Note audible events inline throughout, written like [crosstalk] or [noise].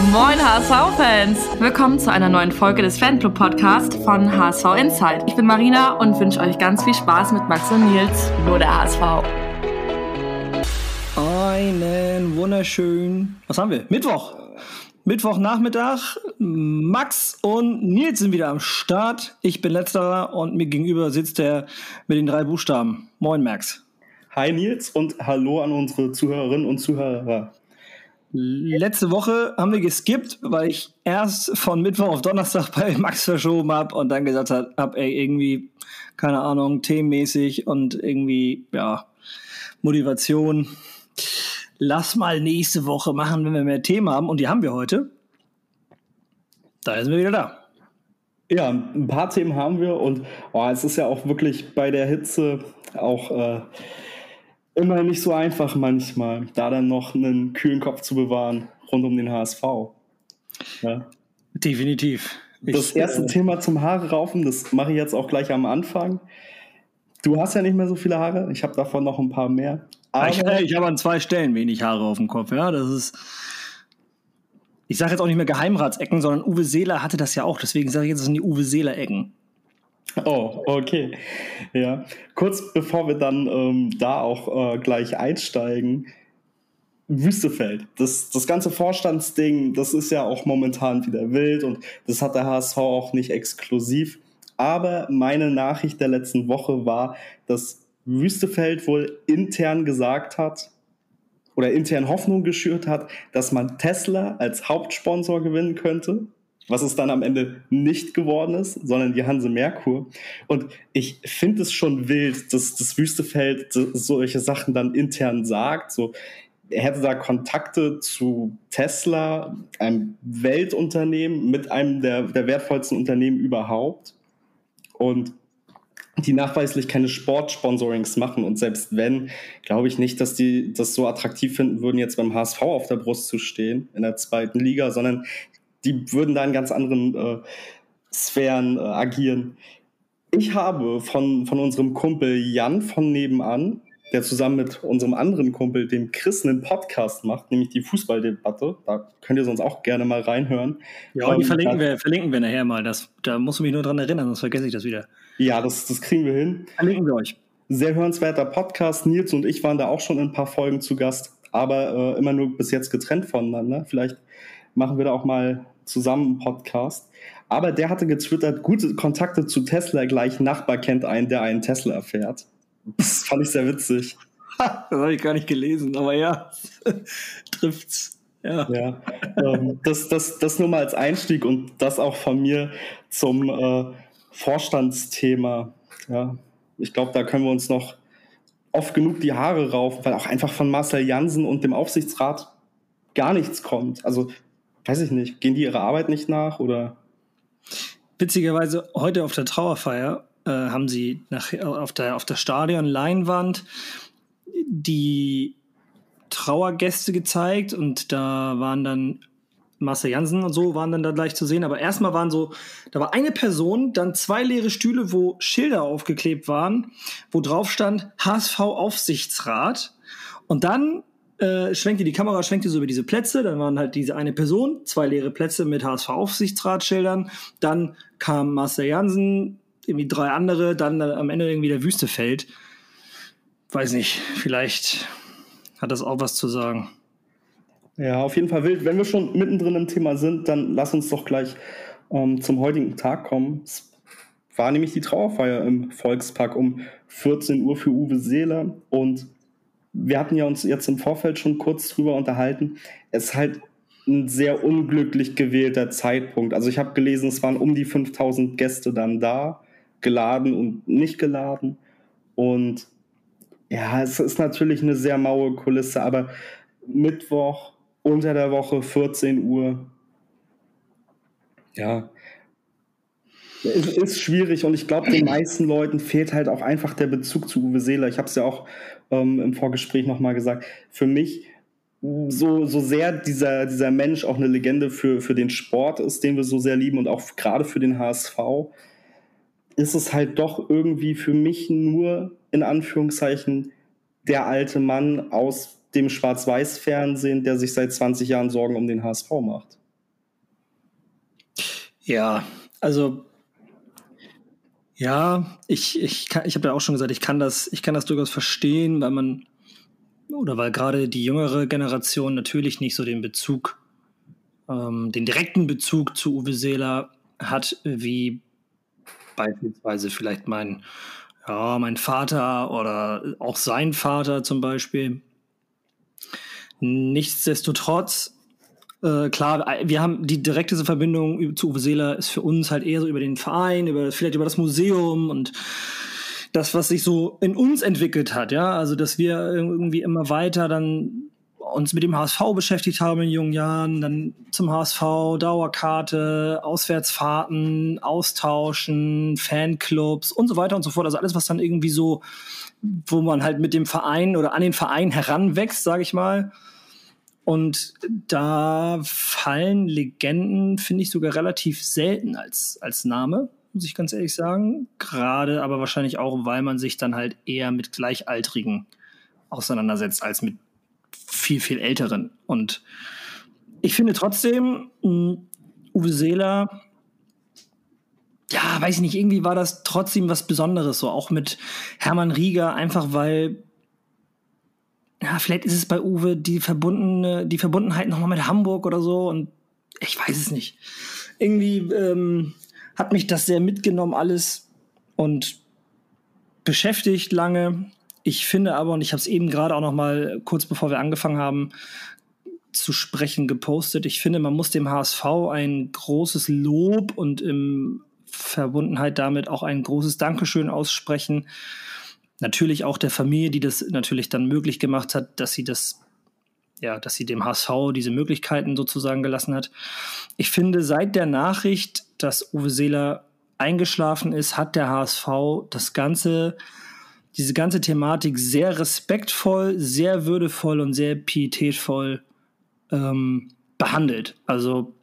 Moin HSV-Fans! Willkommen zu einer neuen Folge des Fanclub-Podcasts von HSV Insight. Ich bin Marina und wünsche euch ganz viel Spaß mit Max und Nils, nur der HSV. Einen wunderschönen, was haben wir? Mittwoch. Mittwochnachmittag. Max und Nils sind wieder am Start. Ich bin letzterer und mir gegenüber sitzt der mit den drei Buchstaben. Moin Max. Hi Nils und hallo an unsere Zuhörerinnen und Zuhörer. Letzte Woche haben wir geskippt, weil ich erst von Mittwoch auf Donnerstag bei [laughs] Max verschoben habe und dann gesagt habe, ey, irgendwie, keine Ahnung, themenmäßig und irgendwie, ja, Motivation. Lass mal nächste Woche machen, wenn wir mehr Themen haben. Und die haben wir heute. Da sind wir wieder da. Ja, ein paar Themen haben wir und oh, es ist ja auch wirklich bei der Hitze auch äh, immer nicht so einfach manchmal, da dann noch einen kühlen Kopf zu bewahren rund um den HSV. Ja. Definitiv. Das ich, erste äh, Thema zum Haare raufen, das mache ich jetzt auch gleich am Anfang. Du hast ja nicht mehr so viele Haare, ich habe davon noch ein paar mehr. Aber ich, ich habe an zwei Stellen wenig Haare auf dem Kopf, ja, das ist. Ich sage jetzt auch nicht mehr Geheimratsecken, sondern Uwe Seeler hatte das ja auch, deswegen sage ich jetzt, das sind die Uwe Seeler-Ecken. Oh, okay. Ja. Kurz bevor wir dann ähm, da auch äh, gleich einsteigen, Wüstefeld. Das, das ganze Vorstandsding, das ist ja auch momentan wieder wild und das hat der HSV auch nicht exklusiv. Aber meine Nachricht der letzten Woche war, dass Wüstefeld wohl intern gesagt hat oder intern Hoffnung geschürt hat, dass man Tesla als Hauptsponsor gewinnen könnte was es dann am Ende nicht geworden ist, sondern die Hanse Merkur. Und ich finde es schon wild, dass das Wüstefeld solche Sachen dann intern sagt. So, er hätte da Kontakte zu Tesla, einem Weltunternehmen, mit einem der, der wertvollsten Unternehmen überhaupt. Und die nachweislich keine Sportsponsorings machen. Und selbst wenn, glaube ich nicht, dass die das so attraktiv finden würden, jetzt beim HSV auf der Brust zu stehen in der zweiten Liga, sondern die würden da in ganz anderen äh, Sphären äh, agieren. Ich habe von, von unserem Kumpel Jan von nebenan, der zusammen mit unserem anderen Kumpel, dem Chris, einen Podcast macht, nämlich die Fußballdebatte. Da könnt ihr sonst auch gerne mal reinhören. Ja, die verlinken wir, verlinken wir nachher mal. Das, da musst du mich nur dran erinnern, sonst vergesse ich das wieder. Ja, das, das kriegen wir hin. Verlinken wir euch. Sehr hörenswerter Podcast. Nils und ich waren da auch schon in ein paar Folgen zu Gast, aber äh, immer nur bis jetzt getrennt voneinander. Vielleicht machen wir da auch mal zusammen einen Podcast. Aber der hatte getwittert, gute Kontakte zu Tesla, gleich Nachbar kennt einen, der einen Tesla fährt. Das fand ich sehr witzig. [laughs] das habe ich gar nicht gelesen, aber ja, [laughs] trifft's. Ja. ja ähm, das, das, das nur mal als Einstieg und das auch von mir zum äh, Vorstandsthema. Ja, ich glaube, da können wir uns noch oft genug die Haare raufen, weil auch einfach von Marcel Jansen und dem Aufsichtsrat gar nichts kommt. Also weiß ich nicht, gehen die ihrer Arbeit nicht nach oder? Witzigerweise, heute auf der Trauerfeier äh, haben sie nach, auf der, auf der Stadion-Leinwand die Trauergäste gezeigt und da waren dann Marcel Jansen und so waren dann da gleich zu sehen. Aber erstmal waren so, da war eine Person, dann zwei leere Stühle, wo Schilder aufgeklebt waren, wo drauf stand HSV Aufsichtsrat. Und dann äh, schwenkte die Kamera, schwenkte so über diese Plätze, dann waren halt diese eine Person, zwei leere Plätze mit HSV-Aufsichtsratschildern, dann kam Marcel Jansen, irgendwie drei andere, dann am Ende irgendwie der Wüstefeld. Weiß nicht, vielleicht hat das auch was zu sagen. Ja, auf jeden Fall wild. Wenn wir schon mittendrin im Thema sind, dann lass uns doch gleich ähm, zum heutigen Tag kommen. Es war nämlich die Trauerfeier im Volkspark um 14 Uhr für Uwe Seeler und wir hatten ja uns jetzt im Vorfeld schon kurz drüber unterhalten. Es ist halt ein sehr unglücklich gewählter Zeitpunkt. Also ich habe gelesen, es waren um die 5000 Gäste dann da, geladen und nicht geladen. Und ja, es ist natürlich eine sehr maue Kulisse, aber Mittwoch unter der Woche 14 Uhr, ja, es ist schwierig und ich glaube, den meisten Leuten fehlt halt auch einfach der Bezug zu Uwe Seeler. Ich habe es ja auch ähm, im Vorgespräch nochmal gesagt. Für mich, so, so sehr dieser, dieser Mensch auch eine Legende für, für den Sport ist, den wir so sehr lieben und auch gerade für den HSV, ist es halt doch irgendwie für mich nur in Anführungszeichen der alte Mann aus dem Schwarz-Weiß-Fernsehen, der sich seit 20 Jahren Sorgen um den HSV macht. Ja, also ja, ich, ich, ich habe ja auch schon gesagt, ich kann das, ich kann das durchaus verstehen, weil man oder weil gerade die jüngere Generation natürlich nicht so den Bezug, ähm, den direkten Bezug zu Uwe Seeler hat, wie beispielsweise vielleicht mein, ja, mein Vater oder auch sein Vater zum Beispiel. Nichtsdestotrotz, äh, klar, wir haben die direkte Verbindung zu Uwe Seeler ist für uns halt eher so über den Verein, über vielleicht über das Museum und das, was sich so in uns entwickelt hat, ja, also dass wir irgendwie immer weiter dann uns mit dem HSV beschäftigt haben in jungen Jahren, dann zum HSV, Dauerkarte, Auswärtsfahrten, Austauschen, Fanclubs und so weiter und so fort. Also alles, was dann irgendwie so, wo man halt mit dem Verein oder an den Verein heranwächst, sage ich mal. Und da fallen Legenden, finde ich, sogar relativ selten als, als Name muss ich ganz ehrlich sagen. Gerade aber wahrscheinlich auch, weil man sich dann halt eher mit Gleichaltrigen auseinandersetzt als mit viel, viel Älteren. Und ich finde trotzdem, mh, Uwe Seeler, ja, weiß ich nicht, irgendwie war das trotzdem was Besonderes, so auch mit Hermann Rieger, einfach weil, ja, vielleicht ist es bei Uwe die verbundene, die Verbundenheit nochmal mit Hamburg oder so und ich weiß es nicht. Irgendwie, ähm, hat mich das sehr mitgenommen alles und beschäftigt lange. Ich finde aber, und ich habe es eben gerade auch noch mal kurz bevor wir angefangen haben zu sprechen gepostet, ich finde, man muss dem HSV ein großes Lob und im Verbundenheit damit auch ein großes Dankeschön aussprechen. Natürlich auch der Familie, die das natürlich dann möglich gemacht hat, dass sie das ja, dass sie dem HSV diese Möglichkeiten sozusagen gelassen hat. Ich finde, seit der Nachricht, dass Uwe Seeler eingeschlafen ist, hat der HSV das ganze, diese ganze Thematik sehr respektvoll, sehr würdevoll und sehr pietätvoll ähm, behandelt. Also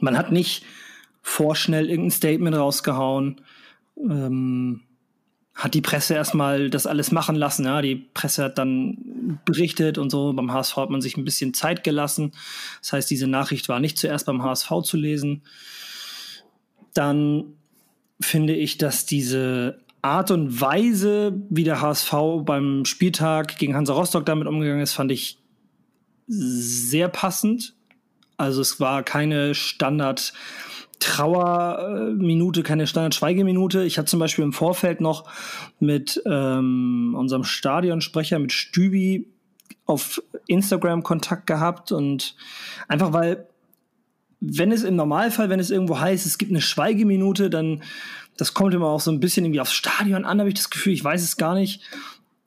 man hat nicht vorschnell irgendein Statement rausgehauen. Ähm, hat die Presse erstmal das alles machen lassen. Ja, die Presse hat dann berichtet und so. Beim HSV hat man sich ein bisschen Zeit gelassen. Das heißt, diese Nachricht war nicht zuerst beim HSV zu lesen. Dann finde ich, dass diese Art und Weise, wie der HSV beim Spieltag gegen Hansa Rostock damit umgegangen ist, fand ich sehr passend. Also es war keine Standard Trauerminute, keine Standard-Schweigeminute. Ich hatte zum Beispiel im Vorfeld noch mit ähm, unserem Stadionsprecher, mit Stübi, auf Instagram Kontakt gehabt und einfach weil, wenn es im Normalfall, wenn es irgendwo heißt, es gibt eine Schweigeminute, dann, das kommt immer auch so ein bisschen irgendwie aufs Stadion an, habe ich das Gefühl, ich weiß es gar nicht.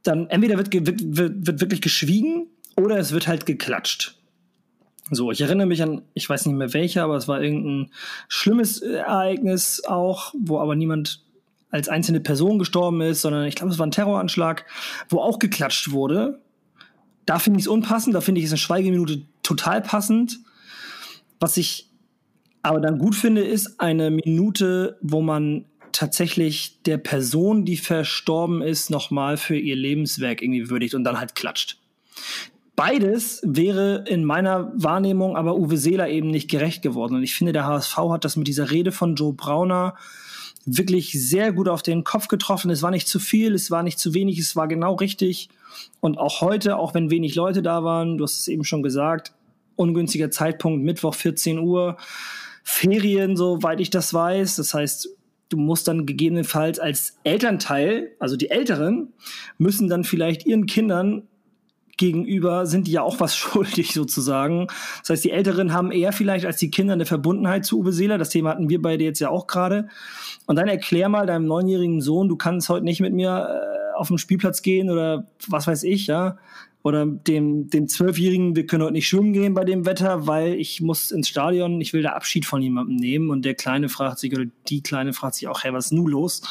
Dann entweder wird, wird, wird, wird wirklich geschwiegen oder es wird halt geklatscht. So, ich erinnere mich an, ich weiß nicht mehr welcher, aber es war irgendein schlimmes Ereignis auch, wo aber niemand als einzelne Person gestorben ist, sondern ich glaube, es war ein Terroranschlag, wo auch geklatscht wurde. Da finde ich es unpassend, da finde ich es eine Schweigeminute total passend. Was ich aber dann gut finde, ist eine Minute, wo man tatsächlich der Person, die verstorben ist, nochmal für ihr Lebenswerk irgendwie würdigt und dann halt klatscht. Beides wäre in meiner Wahrnehmung aber Uwe Seeler eben nicht gerecht geworden. Und ich finde, der HSV hat das mit dieser Rede von Joe Brauner wirklich sehr gut auf den Kopf getroffen. Es war nicht zu viel, es war nicht zu wenig, es war genau richtig. Und auch heute, auch wenn wenig Leute da waren, du hast es eben schon gesagt, ungünstiger Zeitpunkt, Mittwoch 14 Uhr, Ferien, soweit ich das weiß. Das heißt, du musst dann gegebenenfalls als Elternteil, also die Älteren, müssen dann vielleicht ihren Kindern gegenüber sind die ja auch was [laughs] schuldig sozusagen. Das heißt, die Älteren haben eher vielleicht als die Kinder eine Verbundenheit zu Uwe Seeler. Das Thema hatten wir beide jetzt ja auch gerade. Und dann erklär mal deinem neunjährigen Sohn, du kannst heute nicht mit mir äh, auf den Spielplatz gehen oder was weiß ich, ja. Oder dem, dem Zwölfjährigen, wir können heute nicht schwimmen gehen bei dem Wetter, weil ich muss ins Stadion, ich will da Abschied von jemandem nehmen. Und der Kleine fragt sich, oder die Kleine fragt sich auch, hey, was ist nun los?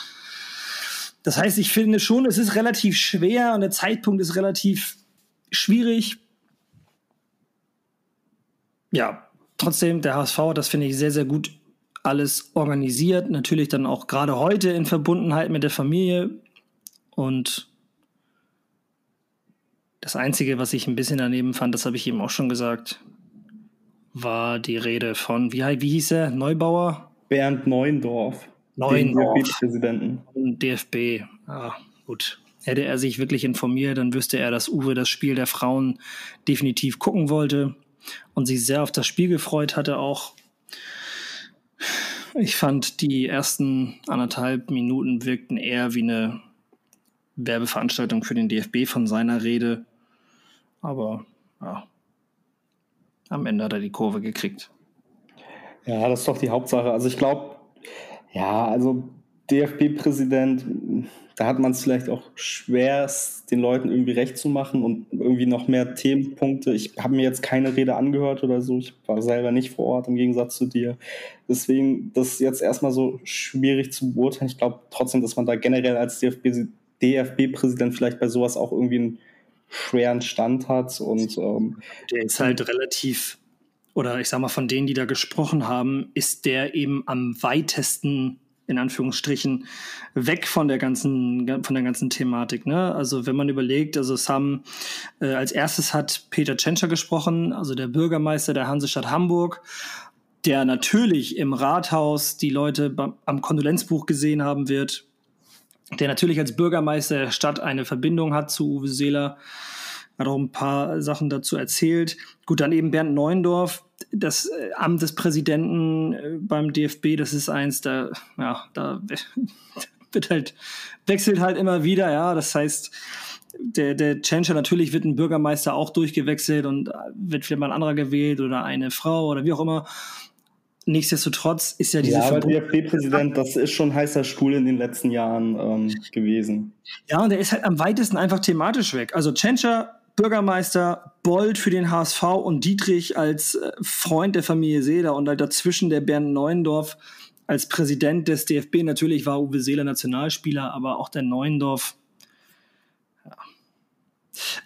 Das heißt, ich finde schon, es ist relativ schwer und der Zeitpunkt ist relativ schwierig. Ja, trotzdem, der HSV, das finde ich sehr, sehr gut alles organisiert. Natürlich dann auch gerade heute in Verbundenheit mit der Familie. Und das Einzige, was ich ein bisschen daneben fand, das habe ich eben auch schon gesagt, war die Rede von, wie, wie hieß er, Neubauer? Bernd Neuendorf. Neuendorf. DFB-Präsidenten. DFB, ah, gut. Hätte er sich wirklich informiert, dann wüsste er, dass Uwe das Spiel der Frauen definitiv gucken wollte und sich sehr auf das Spiel gefreut hatte auch. Ich fand, die ersten anderthalb Minuten wirkten eher wie eine Werbeveranstaltung für den DFB von seiner Rede. Aber ja, am Ende hat er die Kurve gekriegt. Ja, das ist doch die Hauptsache. Also ich glaube, ja, also DFB-Präsident, da hat man es vielleicht auch schwer, den Leuten irgendwie recht zu machen und irgendwie noch mehr Themenpunkte. Ich habe mir jetzt keine Rede angehört oder so. Ich war selber nicht vor Ort im Gegensatz zu dir. Deswegen, das ist jetzt erstmal so schwierig zu beurteilen. Ich glaube trotzdem, dass man da generell als DFB-Präsident vielleicht bei sowas auch irgendwie einen schweren Stand hat. Und ähm, der ist halt relativ, oder ich sag mal, von denen, die da gesprochen haben, ist der eben am weitesten in Anführungsstrichen weg von der ganzen von der ganzen Thematik. Ne? Also wenn man überlegt, also haben äh, als erstes hat Peter Tschentscher gesprochen, also der Bürgermeister der Hansestadt Hamburg, der natürlich im Rathaus die Leute am Kondolenzbuch gesehen haben wird, der natürlich als Bürgermeister der Stadt eine Verbindung hat zu Uwe Seeler, hat auch ein paar Sachen dazu erzählt. Gut, dann eben Bernd Neuendorf, das äh, Amt des Präsidenten äh, beim DFB, das ist eins, da, ja, da [laughs] wird halt, wechselt halt immer wieder, ja, das heißt, der, der Changer natürlich wird ein Bürgermeister auch durchgewechselt und wird vielleicht mal ein anderer gewählt oder eine Frau oder wie auch immer. Nichtsdestotrotz ist ja diese Ja, aber DFB-Präsident, das ist schon heißer Stuhl in den letzten Jahren ähm, gewesen. Ja, und der ist halt am weitesten einfach thematisch weg. Also Tschentscher, Bürgermeister, Bold für den HSV und Dietrich als äh, Freund der Familie Seeler und halt dazwischen der Bernd Neuendorf als Präsident des DFB. Natürlich war Uwe Seeler Nationalspieler, aber auch der Neuendorf. Ja.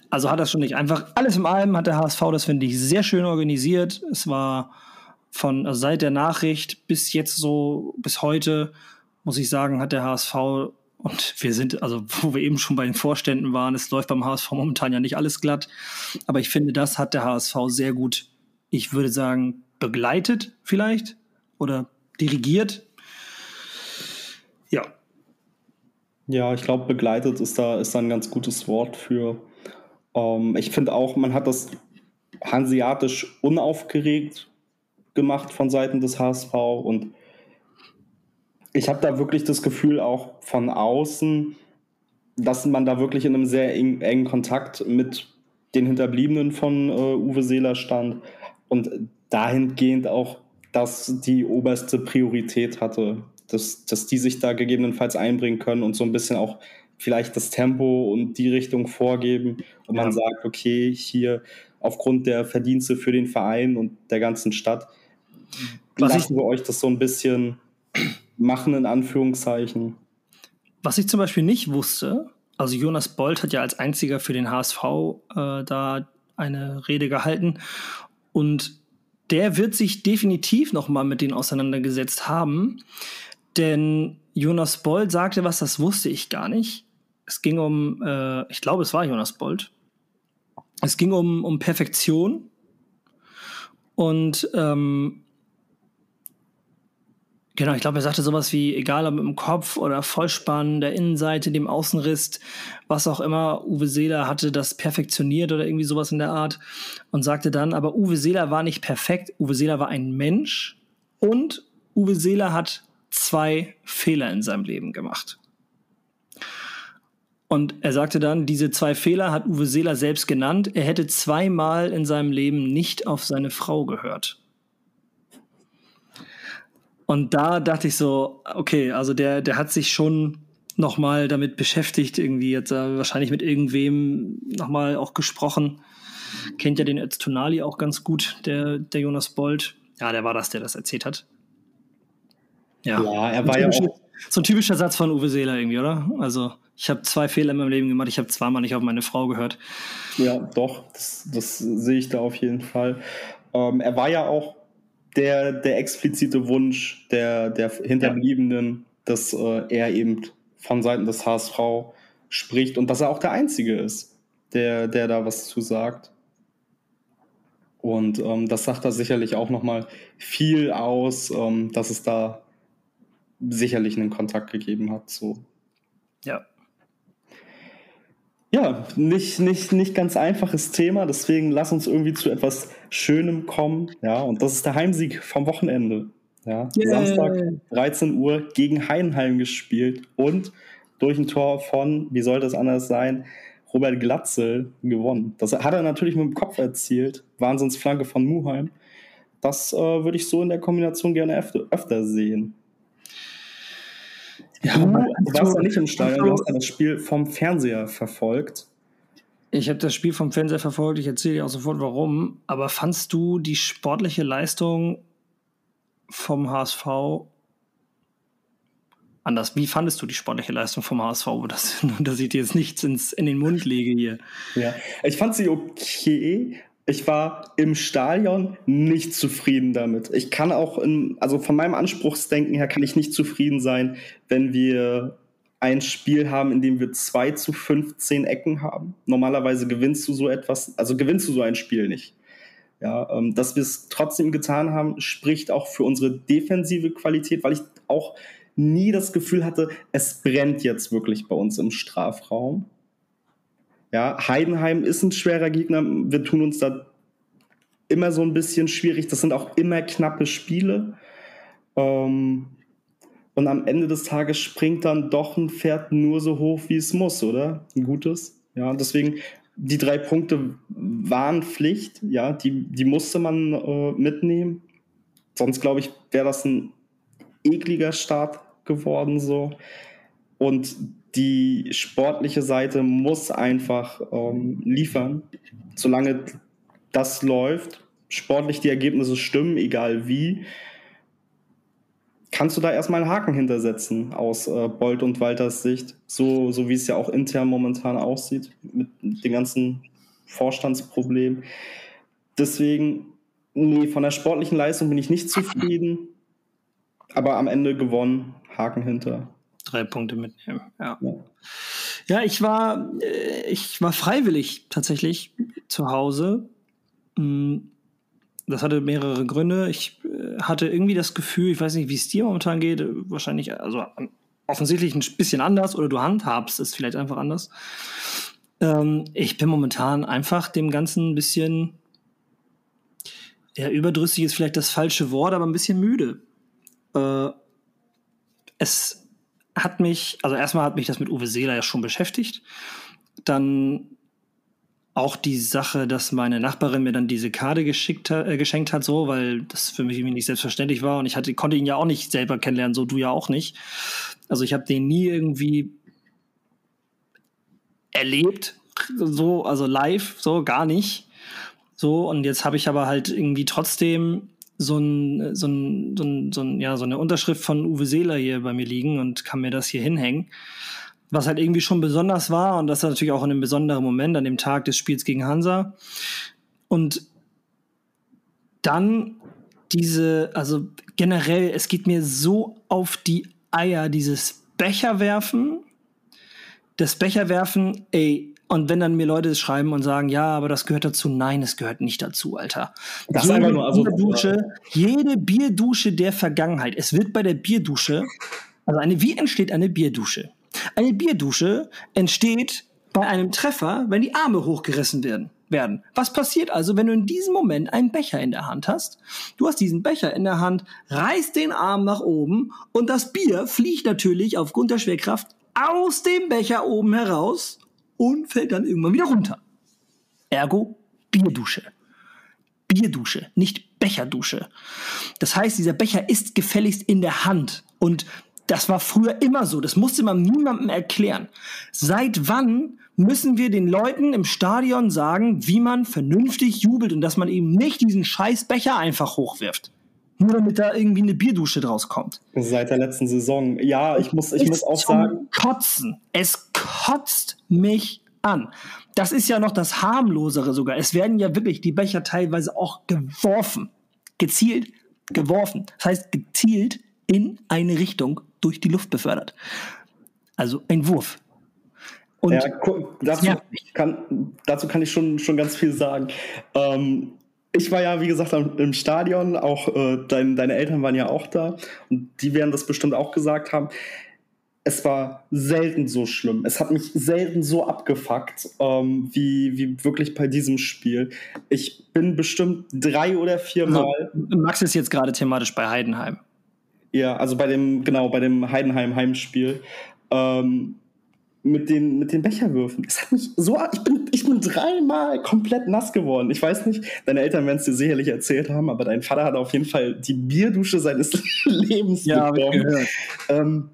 Also hat das schon nicht einfach. Alles im allem hat der HSV das, finde ich, sehr schön organisiert. Es war von also seit der Nachricht bis jetzt so, bis heute, muss ich sagen, hat der HSV und wir sind, also wo wir eben schon bei den Vorständen waren, es läuft beim HSV momentan ja nicht alles glatt. Aber ich finde, das hat der HSV sehr gut, ich würde sagen, begleitet vielleicht oder dirigiert. Ja. Ja, ich glaube, begleitet ist da, ist da ein ganz gutes Wort für. Ähm, ich finde auch, man hat das hanseatisch unaufgeregt gemacht von Seiten des HSV und ich habe da wirklich das Gefühl auch von außen, dass man da wirklich in einem sehr engen, Kontakt mit den Hinterbliebenen von äh, Uwe Seeler stand und dahingehend auch, dass die oberste Priorität hatte, dass, dass die sich da gegebenenfalls einbringen können und so ein bisschen auch vielleicht das Tempo und die Richtung vorgeben und ja. man sagt, okay, hier aufgrund der Verdienste für den Verein und der ganzen Stadt was lassen ich, wir euch das so ein bisschen machen, in Anführungszeichen. Was ich zum Beispiel nicht wusste, also Jonas Bolt hat ja als einziger für den HSV äh, da eine Rede gehalten und der wird sich definitiv noch mal mit denen auseinandergesetzt haben, denn Jonas Bolt sagte was, das wusste ich gar nicht. Es ging um, äh, ich glaube, es war Jonas Bolt. Es ging um, um Perfektion und ähm, Genau, ich glaube, er sagte sowas wie, egal ob im Kopf oder Vollspann, der Innenseite, dem Außenriss, was auch immer, Uwe Seeler hatte das perfektioniert oder irgendwie sowas in der Art und sagte dann, aber Uwe Seeler war nicht perfekt, Uwe Seeler war ein Mensch und Uwe Seeler hat zwei Fehler in seinem Leben gemacht. Und er sagte dann, diese zwei Fehler hat Uwe Seeler selbst genannt. Er hätte zweimal in seinem Leben nicht auf seine Frau gehört. Und da dachte ich so, okay, also der, der hat sich schon nochmal damit beschäftigt, irgendwie jetzt äh, wahrscheinlich mit irgendwem nochmal auch gesprochen. Kennt ja den Öztunali auch ganz gut, der, der Jonas Bold. Ja, der war das, der das erzählt hat. Ja, ja er war ja auch. So ein typischer Satz von Uwe Seeler irgendwie, oder? Also, ich habe zwei Fehler in meinem Leben gemacht, ich habe zweimal nicht auf meine Frau gehört. Ja, doch, das, das sehe ich da auf jeden Fall. Ähm, er war ja auch der, der explizite Wunsch der, der Hinterbliebenen, ja. dass äh, er eben von Seiten des HSV spricht und dass er auch der Einzige ist, der, der da was zu sagt. Und ähm, das sagt da sicherlich auch nochmal viel aus, ähm, dass es da sicherlich einen Kontakt gegeben hat. So. Ja. Ja, nicht, nicht, nicht ganz einfaches Thema, deswegen lass uns irgendwie zu etwas Schönem kommen. Ja, und das ist der Heimsieg vom Wochenende. Ja, yeah. Samstag 13 Uhr gegen Heidenheim gespielt und durch ein Tor von, wie soll das anders sein, Robert Glatzel gewonnen. Das hat er natürlich mit dem Kopf erzielt. Wahnsinnsflanke von Muheim. Das äh, würde ich so in der Kombination gerne öfter, öfter sehen. Ja, du, du warst ja nicht im Stadion, du hast ja das Spiel vom Fernseher verfolgt. Ich habe das Spiel vom Fernseher verfolgt, ich erzähle dir auch sofort warum. Aber fandst du die sportliche Leistung vom HSV anders? Wie fandest du die sportliche Leistung vom HSV? Das, [laughs] dass ich dir jetzt nichts ins, in den Mund lege hier. Ja, ich fand sie okay, ich war im Stadion nicht zufrieden damit. Ich kann auch, in, also von meinem Anspruchsdenken her, kann ich nicht zufrieden sein, wenn wir ein Spiel haben, in dem wir 2 zu 15 Ecken haben. Normalerweise gewinnst du so etwas, also gewinnst du so ein Spiel nicht. Ja, ähm, dass wir es trotzdem getan haben, spricht auch für unsere defensive Qualität, weil ich auch nie das Gefühl hatte, es brennt jetzt wirklich bei uns im Strafraum. Ja, Heidenheim ist ein schwerer Gegner. Wir tun uns da immer so ein bisschen schwierig. Das sind auch immer knappe Spiele. Ähm, und am Ende des Tages springt dann doch ein Pferd nur so hoch, wie es muss, oder? Ein gutes. Ja, deswegen, die drei Punkte waren Pflicht. Ja, die, die musste man äh, mitnehmen. Sonst, glaube ich, wäre das ein ekliger Start geworden, so. Und die sportliche Seite muss einfach ähm, liefern. Solange das läuft, sportlich die Ergebnisse stimmen, egal wie, kannst du da erstmal einen Haken hintersetzen aus äh, Bolt und Walters Sicht, so, so wie es ja auch intern momentan aussieht, mit den ganzen Vorstandsproblemen. Deswegen, nee, von der sportlichen Leistung bin ich nicht zufrieden, aber am Ende gewonnen, Haken hinter drei Punkte mitnehmen. Ja. ja. ich war, äh, ich war freiwillig tatsächlich zu Hause. Hm, das hatte mehrere Gründe. Ich äh, hatte irgendwie das Gefühl, ich weiß nicht, wie es dir momentan geht, wahrscheinlich, also offensichtlich ein bisschen anders oder du handhabst es vielleicht einfach anders. Ähm, ich bin momentan einfach dem Ganzen ein bisschen, ja, überdrüssig ist vielleicht das falsche Wort, aber ein bisschen müde. Äh, es hat mich, also erstmal hat mich das mit Uwe Seeler ja schon beschäftigt. Dann auch die Sache, dass meine Nachbarin mir dann diese Karte geschickt, äh, geschenkt hat, so, weil das für mich nicht selbstverständlich war und ich hatte, konnte ihn ja auch nicht selber kennenlernen, so du ja auch nicht. Also ich habe den nie irgendwie erlebt, so, also live, so gar nicht. So, und jetzt habe ich aber halt irgendwie trotzdem so, ein, so, ein, so, ein, so, ein, ja, so eine Unterschrift von Uwe Seeler hier bei mir liegen und kann mir das hier hinhängen. Was halt irgendwie schon besonders war und das natürlich auch in einem besonderen Moment an dem Tag des Spiels gegen Hansa. Und dann diese, also generell, es geht mir so auf die Eier, dieses Becherwerfen. Das Becherwerfen, ey, und wenn dann mir Leute schreiben und sagen, ja, aber das gehört dazu, nein, es gehört nicht dazu, Alter. Das jede, einfach nur also, Bierdusche, jede Bierdusche der Vergangenheit. Es wird bei der Bierdusche, also eine, wie entsteht eine Bierdusche? Eine Bierdusche entsteht bei einem Treffer, wenn die Arme hochgerissen werden. Werden. Was passiert also, wenn du in diesem Moment einen Becher in der Hand hast? Du hast diesen Becher in der Hand, reißt den Arm nach oben und das Bier fliegt natürlich aufgrund der Schwerkraft aus dem Becher oben heraus und fällt dann irgendwann wieder runter. Ergo Bierdusche. Bierdusche, nicht Becherdusche. Das heißt, dieser Becher ist gefälligst in der Hand. Und das war früher immer so. Das musste man niemandem erklären. Seit wann müssen wir den Leuten im Stadion sagen, wie man vernünftig jubelt und dass man eben nicht diesen scheiß Becher einfach hochwirft? Nur damit da irgendwie eine Bierdusche draus kommt. Seit der letzten Saison. Ja, ich muss, ich muss auch sagen. Kotzen. Es kotzt mich an. Das ist ja noch das harmlosere sogar. Es werden ja wirklich die Becher teilweise auch geworfen. Gezielt geworfen. Das heißt, gezielt in eine Richtung durch die Luft befördert. Also ein Wurf. Und ja, dazu, kann, dazu kann ich schon, schon ganz viel sagen. Ähm, ich war ja, wie gesagt, im Stadion, auch äh, dein, deine Eltern waren ja auch da und die werden das bestimmt auch gesagt haben. Es war selten so schlimm. Es hat mich selten so abgefuckt, ähm, wie, wie wirklich bei diesem Spiel. Ich bin bestimmt drei oder vier also, Mal. Also, Max ist jetzt gerade thematisch bei Heidenheim. Ja, also bei dem, genau, bei dem Heidenheim-Heimspiel. Ähm, mit den, mit den Becherwürfen. Es hat mich so, ich bin, ich bin dreimal komplett nass geworden. Ich weiß nicht, deine Eltern werden es dir sicherlich erzählt haben, aber dein Vater hat auf jeden Fall die Bierdusche seines [laughs] Lebens ja, bekommen. Ähm,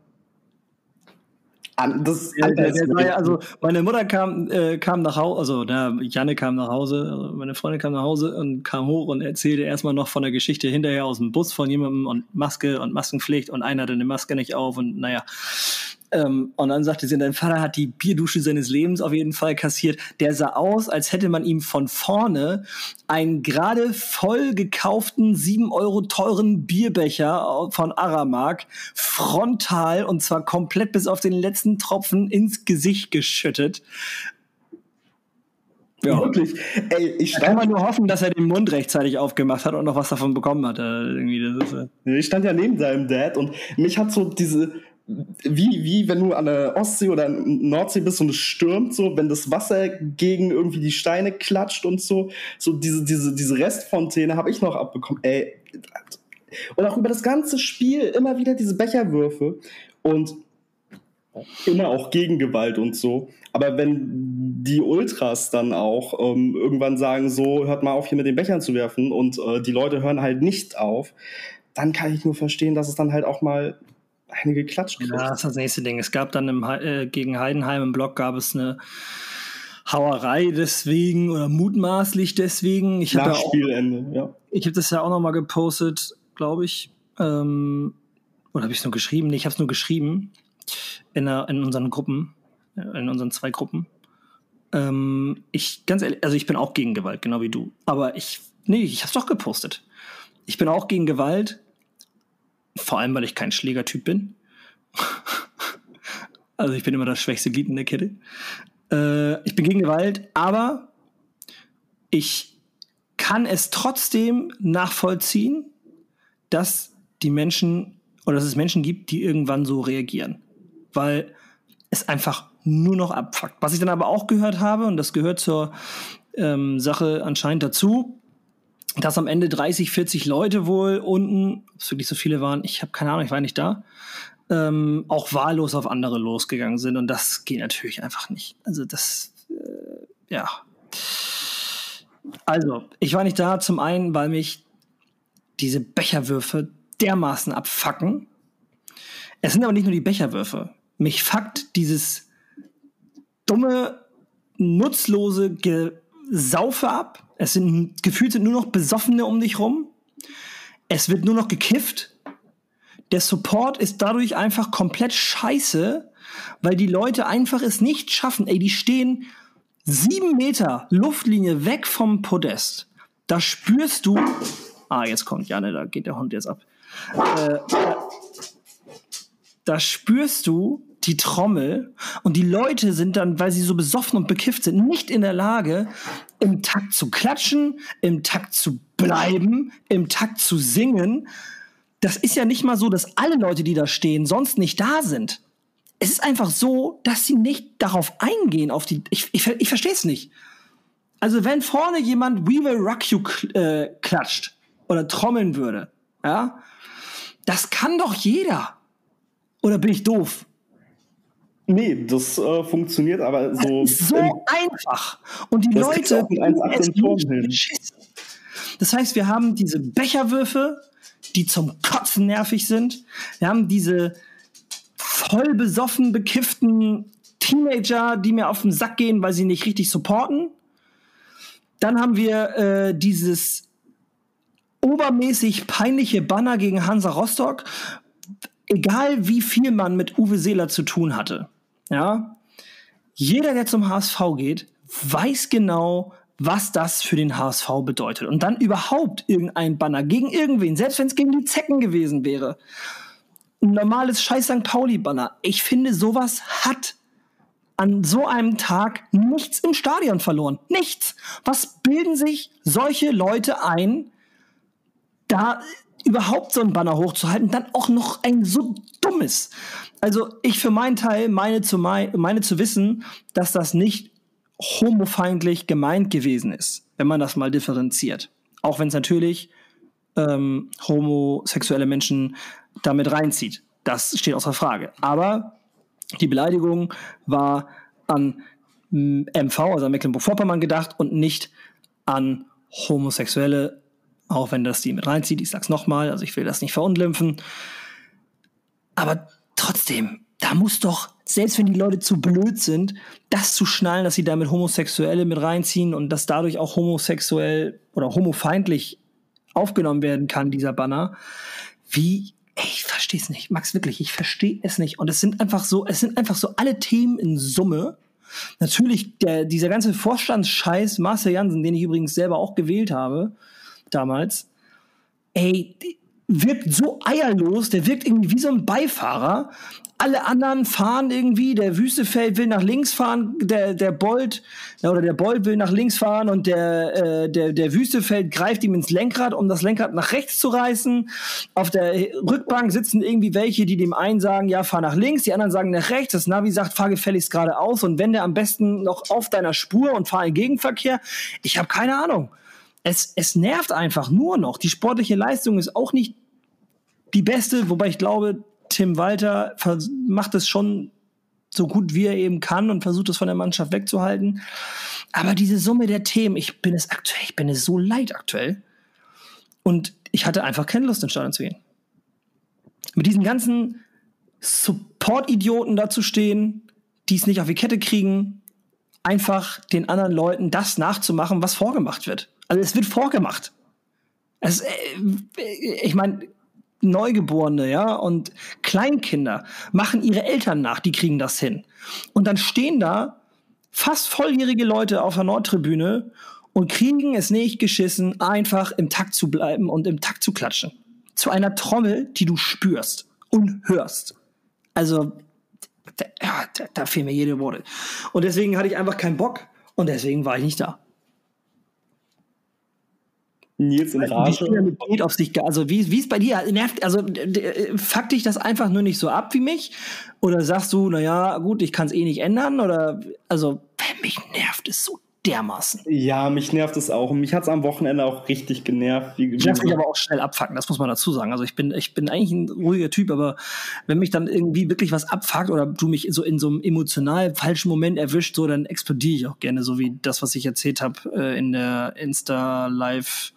das, ja, der, der ja, also meine Mutter kam, äh, kam nach Hause, also na, Janne kam nach Hause, meine Freundin kam nach Hause und kam hoch und erzählte erstmal noch von der Geschichte hinterher aus dem Bus von jemandem und Maske und Maskenpflicht und einer hatte eine Maske nicht auf und naja, ähm, und dann sagte sie, dein Vater hat die Bierdusche seines Lebens auf jeden Fall kassiert. Der sah aus, als hätte man ihm von vorne einen gerade voll gekauften, sieben Euro teuren Bierbecher von Aramark frontal und zwar komplett bis auf den letzten Tropfen ins Gesicht geschüttet. Ja. Wirklich. Ey, ich da kann man nur hoffen, dass er den Mund rechtzeitig aufgemacht hat und noch was davon bekommen hat. Irgendwie, das ist, äh ich stand ja neben seinem Dad und mich hat so diese, wie, wie wenn du an der Ostsee oder Nordsee bist und es stürmt, so, wenn das Wasser gegen irgendwie die Steine klatscht und so, so diese, diese, diese Restfontäne habe ich noch abbekommen. Ey. Und auch über das ganze Spiel immer wieder diese Becherwürfe und immer auch Gegengewalt und so. Aber wenn die Ultras dann auch ähm, irgendwann sagen, so, hört mal auf, hier mit den Bechern zu werfen und äh, die Leute hören halt nicht auf, dann kann ich nur verstehen, dass es dann halt auch mal einige Klatsch kriegt. Ja, das ist das nächste Ding. Es gab dann im, äh, gegen Heidenheim im Block gab es eine Hauerei deswegen oder mutmaßlich deswegen. Ich Nach Spielende, ja. Ich habe das ja auch noch mal gepostet, glaube ich. Ähm, oder habe ich es nur geschrieben? Nee, ich habe es nur geschrieben in, der, in unseren Gruppen, in unseren zwei Gruppen. Ähm, ich, ganz ehrlich, also ich bin auch gegen Gewalt, genau wie du. Aber ich, nee, ich habe es doch gepostet. Ich bin auch gegen Gewalt. Vor allem, weil ich kein Schlägertyp bin. [laughs] also ich bin immer das schwächste Glied in der Kette. Äh, ich bin gegen Gewalt, aber ich kann es trotzdem nachvollziehen, dass die Menschen oder dass es Menschen gibt, die irgendwann so reagieren. Weil es einfach nur noch abfuckt. Was ich dann aber auch gehört habe, und das gehört zur ähm, Sache anscheinend dazu, dass am Ende 30, 40 Leute wohl unten, ob es wirklich so viele waren, ich habe keine Ahnung, ich war nicht da, ähm, auch wahllos auf andere losgegangen sind. Und das geht natürlich einfach nicht. Also das, äh, ja. Also, ich war nicht da, zum einen, weil mich diese Becherwürfe dermaßen abfacken. Es sind aber nicht nur die Becherwürfe. Mich fuckt dieses dumme, nutzlose Gesaufe ab es sind gefühlt sind nur noch Besoffene um dich rum. Es wird nur noch gekifft. Der Support ist dadurch einfach komplett scheiße, weil die Leute einfach es nicht schaffen. Ey, die stehen sieben Meter Luftlinie weg vom Podest. Da spürst du. Ah, jetzt kommt Janne, da geht der Hund jetzt ab. Äh, da spürst du die Trommel und die Leute sind dann, weil sie so besoffen und bekifft sind, nicht in der Lage, im Takt zu klatschen, im Takt zu bleiben, im Takt zu singen. Das ist ja nicht mal so, dass alle Leute, die da stehen, sonst nicht da sind. Es ist einfach so, dass sie nicht darauf eingehen, auf die. Ich, ich, ich verstehe es nicht. Also, wenn vorne jemand We Will Rock You äh, klatscht oder trommeln würde, ja, das kann doch jeder. Oder bin ich doof? Nee, das äh, funktioniert aber so. so einfach. Und die Leute. Das heißt, wir haben diese Becherwürfe, die zum Kotzen nervig sind. Wir haben diese voll besoffen, bekifften Teenager, die mir auf den Sack gehen, weil sie nicht richtig supporten. Dann haben wir äh, dieses obermäßig peinliche Banner gegen Hansa Rostock. Egal wie viel man mit Uwe Seeler zu tun hatte. Ja, jeder, der zum HSV geht, weiß genau, was das für den HSV bedeutet. Und dann überhaupt irgendein Banner gegen irgendwen, selbst wenn es gegen die Zecken gewesen wäre. Ein normales Scheiß St. Pauli-Banner. Ich finde, sowas hat an so einem Tag nichts im Stadion verloren. Nichts. Was bilden sich solche Leute ein, da überhaupt so ein Banner hochzuhalten, dann auch noch ein so dummes. Also ich für meinen Teil meine zu, meine zu wissen, dass das nicht homofeindlich gemeint gewesen ist, wenn man das mal differenziert. Auch wenn es natürlich ähm, homosexuelle Menschen damit reinzieht. Das steht außer Frage. Aber die Beleidigung war an MV, also an Mecklenburg-Vorpommern gedacht und nicht an Homosexuelle, auch wenn das die mit reinzieht. Ich sag's nochmal, also ich will das nicht verunglimpfen. Aber trotzdem, da muss doch, selbst wenn die Leute zu blöd sind, das zu schnallen, dass sie damit Homosexuelle mit reinziehen und dass dadurch auch homosexuell oder homofeindlich aufgenommen werden kann, dieser Banner. Wie, ey, ich verstehe es nicht. Max, wirklich, ich verstehe es nicht. Und es sind einfach so, es sind einfach so alle Themen in Summe. Natürlich, der, dieser ganze Vorstandsscheiß, Marcel Jansen, den ich übrigens selber auch gewählt habe, damals, ey, wirkt so eierlos, der wirkt irgendwie wie so ein Beifahrer, alle anderen fahren irgendwie, der Wüstefeld will nach links fahren, der, der Bolt, oder der Bolt will nach links fahren und der, äh, der, der Wüstefeld greift ihm ins Lenkrad, um das Lenkrad nach rechts zu reißen. Auf der Rückbank sitzen irgendwie welche, die dem einen sagen, ja, fahr nach links, die anderen sagen nach rechts. Das Navi sagt, fahr gefälligst geradeaus und wenn der am besten noch auf deiner Spur und fahr in Gegenverkehr. Ich habe keine Ahnung. Es, es nervt einfach nur noch. Die sportliche Leistung ist auch nicht die beste, wobei ich glaube, Tim Walter macht es schon so gut wie er eben kann und versucht es von der Mannschaft wegzuhalten. Aber diese Summe der Themen, ich bin es aktuell, ich bin es so leid aktuell. Und ich hatte einfach keine Lust, ins Stadion zu gehen. Mit diesen ganzen Support-Idioten da zu stehen, die es nicht auf die Kette kriegen, einfach den anderen Leuten das nachzumachen, was vorgemacht wird. Also es wird vorgemacht. Es, äh, ich meine, Neugeborene, ja, und Kleinkinder machen ihre Eltern nach, die kriegen das hin. Und dann stehen da fast volljährige Leute auf der Nordtribüne und kriegen es nicht geschissen, einfach im Takt zu bleiben und im Takt zu klatschen. Zu einer Trommel, die du spürst und hörst. Also, ja, da, da fehlen mir jede Worte. Und deswegen hatte ich einfach keinen Bock und deswegen war ich nicht da. Nils in Rage. Auf sich, also wie, wie es bei dir nervt, also fuck dich das einfach nur nicht so ab wie mich? Oder sagst du, naja, gut, ich kann es eh nicht ändern? Oder also mich nervt es so dermaßen. Ja, mich nervt es auch. Und mich hat es am Wochenende auch richtig genervt. Wie, ich lasse mich aber auch schnell abfacken, das muss man dazu sagen. Also ich bin, ich bin eigentlich ein ruhiger Typ, aber wenn mich dann irgendwie wirklich was abfuckt oder du mich so in so einem emotional falschen Moment erwischt, so dann explodiere ich auch gerne, so wie das, was ich erzählt habe äh, in der Insta-Live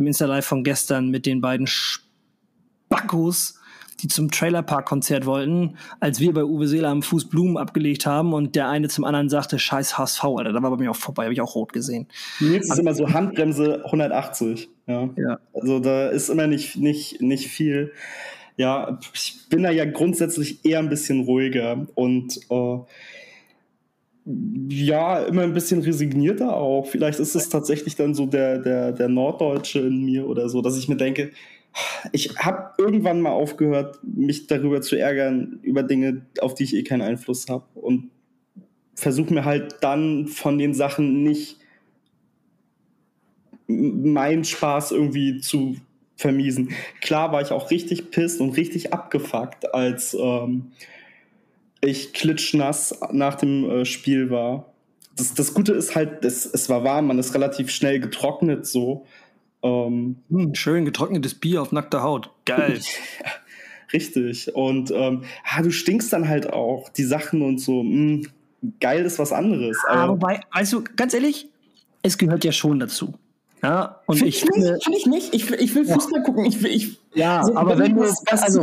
im Insta-Live von gestern mit den beiden Spackos, die zum Trailerpark-Konzert wollten, als wir bei Uwe Seeler am Fuß Blumen abgelegt haben und der eine zum anderen sagte, scheiß HSV, Alter, da war bei mir auch vorbei, habe ich auch rot gesehen. Jetzt ist immer so Handbremse 180. Ja. ja. Also da ist immer nicht, nicht, nicht viel. Ja, ich bin da ja grundsätzlich eher ein bisschen ruhiger und äh, ja, immer ein bisschen resignierter auch. Vielleicht ist es tatsächlich dann so der, der, der Norddeutsche in mir oder so, dass ich mir denke, ich habe irgendwann mal aufgehört, mich darüber zu ärgern, über Dinge, auf die ich eh keinen Einfluss habe. Und versuche mir halt dann von den Sachen nicht meinen Spaß irgendwie zu vermiesen. Klar war ich auch richtig pisst und richtig abgefuckt, als ähm, ich klitschnass nach dem äh, Spiel war. Das, das Gute ist halt, es, es war warm, man ist relativ schnell getrocknet so. Ähm, hm, schön getrocknetes Bier auf nackter Haut. Geil. [laughs] Richtig. Und ähm, ah, du stinkst dann halt auch die Sachen und so. Mh, hm, geil ist was anderes. Aber, aber wobei, also ganz ehrlich, es gehört ja schon dazu. Ja, und ich, ich nicht, finde ich nicht. Ich, ich will Fußball ja. gucken. Ich will, ich, ja, so, aber wenn, wenn du, also,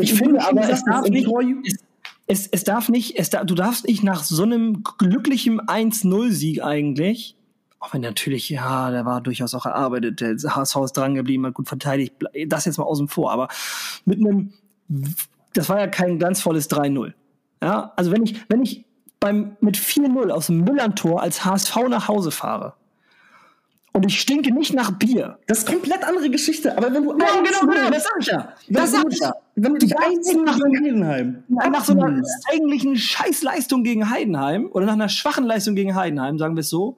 ich finde, aber es darf nicht, es, es, es darf nicht, es da, du darfst nicht nach so einem glücklichen 1-0-Sieg eigentlich, auch wenn natürlich, ja, der war durchaus auch erarbeitet, der HSV ist dran geblieben, hat gut verteidigt, das jetzt mal außen vor, aber mit einem, das war ja kein glanzvolles 3-0. Ja, also wenn ich, wenn ich beim, mit 4-0 aus dem Müllern-Tor als HSV nach Hause fahre und ich stinke nicht nach Bier. Das ist komplett andere Geschichte. Aber wenn du ja, genau, genau, das sag ich ja. Das sag ich ja. Wenn du dich einziehen nach Heidenheim. Nach so einer eigentlichen Scheißleistung gegen Heidenheim oder nach einer schwachen Leistung gegen Heidenheim, sagen wir es so,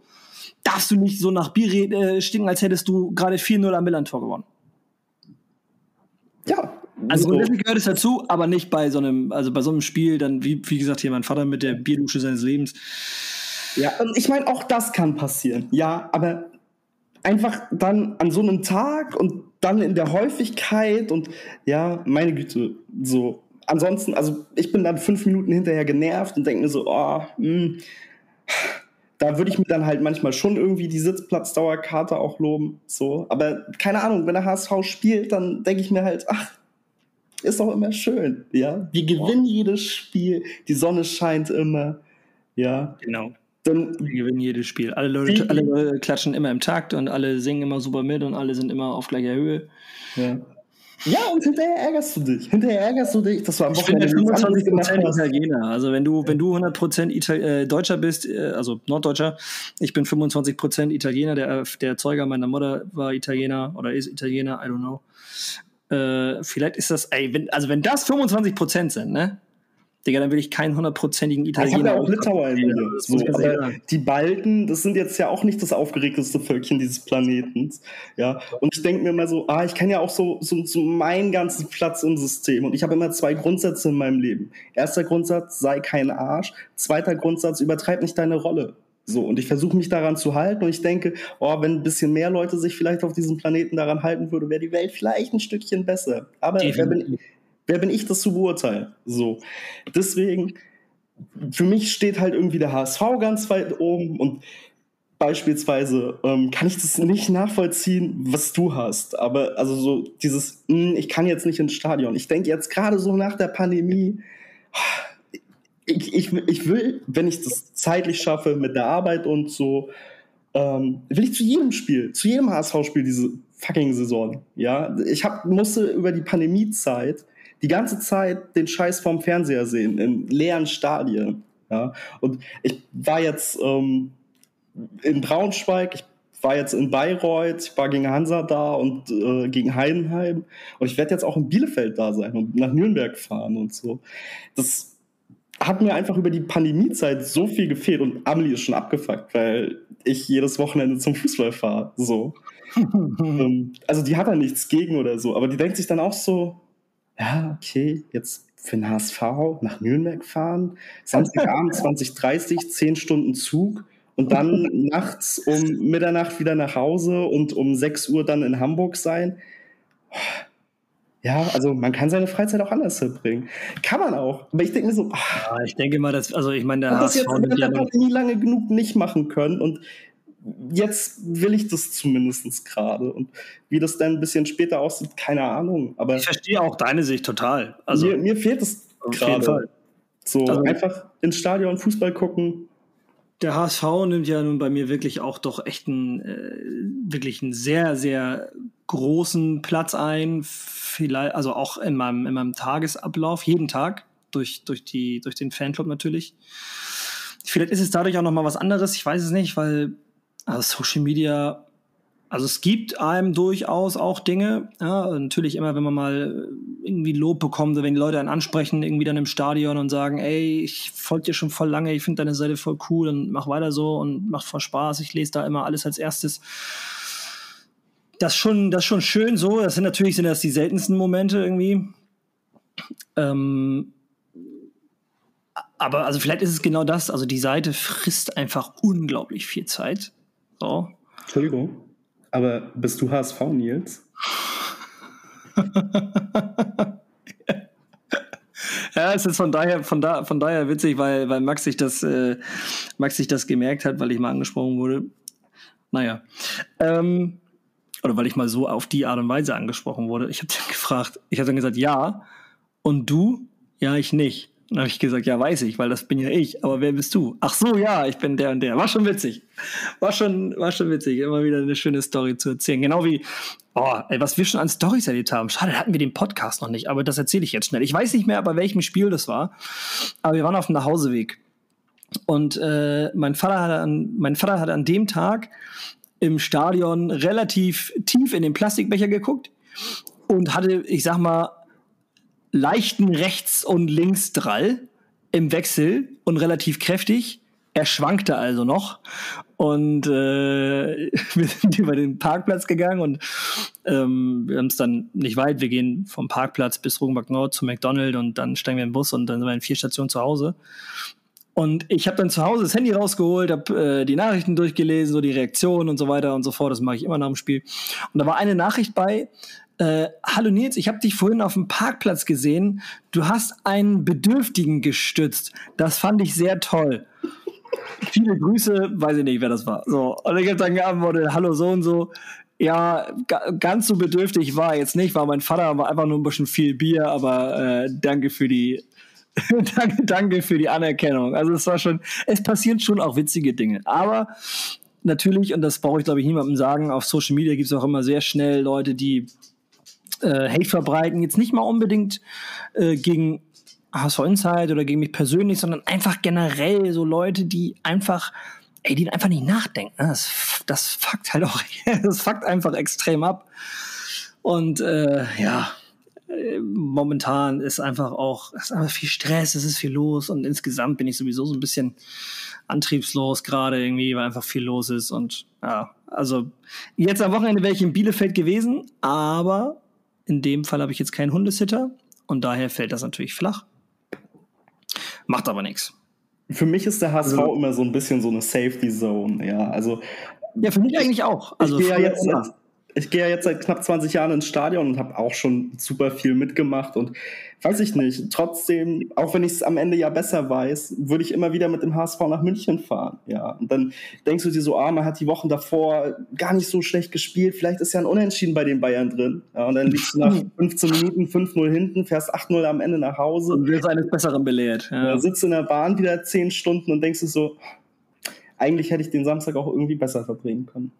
darfst du nicht so nach Bier äh, stinken, als hättest du gerade 4-0 am Millantor gewonnen. Ja. Also so. grundsätzlich gehört es dazu, aber nicht bei so einem, also bei so einem Spiel, dann, wie, wie gesagt, hier mein Vater mit der Bierdusche seines Lebens. Ja, ich meine, auch das kann passieren. Ja, aber einfach dann an so einem Tag und dann in der Häufigkeit und ja, meine Güte, so. Ansonsten, also ich bin dann fünf Minuten hinterher genervt und denke mir so, oh, mh, hm, da würde ich mir dann halt manchmal schon irgendwie die Sitzplatzdauerkarte auch loben. So. Aber keine Ahnung, wenn der HSV spielt, dann denke ich mir halt, ach, ist doch immer schön. Ja, wir gewinnen jedes Spiel, die Sonne scheint immer. Ja, genau. Dann, wir gewinnen jedes Spiel. Alle Leute, alle Leute klatschen immer im Takt und alle singen immer super mit und alle sind immer auf gleicher Höhe. Ja. Ja, und hinterher ärgerst du dich. Hinterher ärgerst du dich, dass du am Wochenende 25 Italiener. Also wenn du, wenn du 100 Ital äh, Deutscher bist, äh, also Norddeutscher, ich bin 25% Italiener. Der, der Zeuger meiner Mutter war Italiener oder ist Italiener, I don't know. Äh, vielleicht ist das, ey, wenn, also wenn das 25% sind, ne? Digga, dann will ich keinen hundertprozentigen Italiener. Ich habe ja auch Litauer in mir. So, die Balten, das sind jetzt ja auch nicht das aufgeregteste Völkchen dieses Planetens. Ja, und ich denke mir immer so, ah, ich kenne ja auch so, so, so meinen ganzen Platz im System. Und ich habe immer zwei Grundsätze in meinem Leben. Erster Grundsatz, sei kein Arsch. Zweiter Grundsatz, übertreib nicht deine Rolle. So, und ich versuche mich daran zu halten und ich denke, oh, wenn ein bisschen mehr Leute sich vielleicht auf diesem Planeten daran halten würde, wäre die Welt vielleicht ein Stückchen besser. Aber wer bin, wer bin ich, das zu beurteilen? So. Deswegen, für mich steht halt irgendwie der HSV ganz weit oben und beispielsweise ähm, kann ich das nicht nachvollziehen, was du hast. Aber also so dieses, mh, hm, ich kann jetzt nicht ins Stadion. Ich denke jetzt gerade so nach der Pandemie, ich, ich, ich will, wenn ich das zeitlich schaffe mit der Arbeit und so, ähm, will ich zu jedem Spiel, zu jedem HSV-Spiel diese fucking Saison. Ja, ich hab, musste über die Pandemiezeit die ganze Zeit den Scheiß vorm Fernseher sehen, in leeren Stadien. Ja? Und ich war jetzt ähm, in Braunschweig, ich war jetzt in Bayreuth, ich war gegen Hansa da und äh, gegen Heidenheim. Und ich werde jetzt auch in Bielefeld da sein und nach Nürnberg fahren und so. Das hat mir einfach über die Pandemiezeit so viel gefehlt und Amelie ist schon abgefuckt, weil ich jedes Wochenende zum Fußball fahre. So. [laughs] ähm, also die hat da nichts gegen oder so, aber die denkt sich dann auch so, ja, okay, jetzt für den HSV nach Nürnberg fahren, Samstagabend [laughs] 2030, 10 Stunden Zug und dann [laughs] nachts um Mitternacht wieder nach Hause und um 6 Uhr dann in Hamburg sein. Ja, also man kann seine Freizeit auch anders verbringen. Kann man auch. Aber ich denke mir so, ach, ja, ich denke mal, dass, also ich meine, der HSV das jetzt nie lange genug nicht machen können und jetzt will ich das zumindest gerade. Und wie das dann ein bisschen später aussieht, keine Ahnung. Aber ich verstehe auch deine Sicht total. Also mir, mir fehlt es gerade. So also, einfach ins Stadion Fußball gucken. Der HSV nimmt ja nun bei mir wirklich auch doch echt einen, äh, wirklich einen sehr, sehr großen Platz ein. Vielleicht, also auch in meinem, in meinem Tagesablauf, jeden Tag, durch, durch, die, durch den Fanclub natürlich. Vielleicht ist es dadurch auch noch mal was anderes, ich weiß es nicht, weil also Social Media, also es gibt einem durchaus auch Dinge, ja, natürlich immer, wenn man mal irgendwie Lob bekommt, wenn die Leute einen ansprechen, irgendwie dann im Stadion und sagen, ey, ich folge dir schon voll lange, ich finde deine Seite voll cool und mach weiter so und macht voll Spaß, ich lese da immer alles als erstes. Das schon, das schon schön so, das sind natürlich sind das die seltensten Momente irgendwie. Ähm, aber also vielleicht ist es genau das, also die Seite frisst einfach unglaublich viel Zeit. So. Entschuldigung, aber bist du HSV, Nils? [laughs] ja, es ist von daher, von da, von daher witzig, weil, weil Max sich das, äh, Max sich das gemerkt hat, weil ich mal angesprochen wurde. Naja. Ähm, oder weil ich mal so auf die Art und Weise angesprochen wurde. Ich habe dann gefragt, ich habe dann gesagt, ja. Und du? Ja, ich nicht. Dann habe ich gesagt, ja, weiß ich, weil das bin ja ich. Aber wer bist du? Ach so, ja, ich bin der und der. War schon witzig. War schon, war schon witzig. Immer wieder eine schöne Story zu erzählen. Genau wie, oh, ey, was wir schon an Stories erlebt haben. Schade, hatten wir den Podcast noch nicht, aber das erzähle ich jetzt schnell. Ich weiß nicht mehr, bei welchem Spiel das war. Aber wir waren auf dem Nachhauseweg. Und äh, mein, Vater hatte an, mein Vater hatte an dem Tag im Stadion relativ tief in den Plastikbecher geguckt und hatte, ich sag mal, leichten Rechts- und Linksdrall im Wechsel und relativ kräftig. Er schwankte also noch und äh, [laughs] wir sind über den Parkplatz gegangen und ähm, wir haben es dann nicht weit. Wir gehen vom Parkplatz bis Rugenbach Nord zu McDonald's und dann steigen wir in den Bus und dann sind wir in vier Stationen zu Hause. Und ich habe dann zu Hause das Handy rausgeholt, habe äh, die Nachrichten durchgelesen, so die Reaktionen und so weiter und so fort. Das mache ich immer nach dem Spiel. Und da war eine Nachricht bei, äh, hallo Nils, ich habe dich vorhin auf dem Parkplatz gesehen. Du hast einen Bedürftigen gestützt. Das fand ich sehr toll. Viele Grüße, weiß ich nicht, wer das war. So, und ich habe dann geantwortet, hallo so und so. Ja, ganz so bedürftig war jetzt nicht, war mein Vater, war einfach nur ein bisschen viel Bier, aber äh, danke für die [laughs] danke, danke für die Anerkennung. Also es war schon, es passieren schon auch witzige Dinge. Aber natürlich, und das brauche ich glaube ich niemandem sagen, auf Social Media gibt es auch immer sehr schnell Leute, die äh, Hate verbreiten. Jetzt nicht mal unbedingt äh, gegen HSV Insight oder gegen mich persönlich, sondern einfach generell so Leute, die einfach, ey, die einfach nicht nachdenken. Das, das fuckt halt auch, [laughs] das fuckt einfach extrem ab. Und äh, ja, momentan ist einfach auch, ist einfach viel Stress, es ist viel los und insgesamt bin ich sowieso so ein bisschen antriebslos gerade irgendwie, weil einfach viel los ist und ja, also jetzt am Wochenende wäre ich in Bielefeld gewesen, aber in dem Fall habe ich jetzt keinen Hundesitter und daher fällt das natürlich flach. Macht aber nichts. Für mich ist der HSV also, immer so ein bisschen so eine Safety Zone, ja. Also ja, für mich eigentlich auch. Also ich gehe ja jetzt, ich gehe ja jetzt seit knapp 20 Jahren ins Stadion und habe auch schon super viel mitgemacht und weiß ich nicht, trotzdem, auch wenn ich es am Ende ja besser weiß, würde ich immer wieder mit dem HSV nach München fahren, ja. Und dann denkst du dir so, ah, man hat die Wochen davor gar nicht so schlecht gespielt, vielleicht ist ja ein Unentschieden bei den Bayern drin, ja. Und dann liegst du nach [laughs] 15 Minuten 5-0 hinten, fährst 8-0 am Ende nach Hause. Und wirst eines Besseren belehrt, ja. Sitzt in der Bahn wieder 10 Stunden und denkst du so, eigentlich hätte ich den Samstag auch irgendwie besser verbringen können.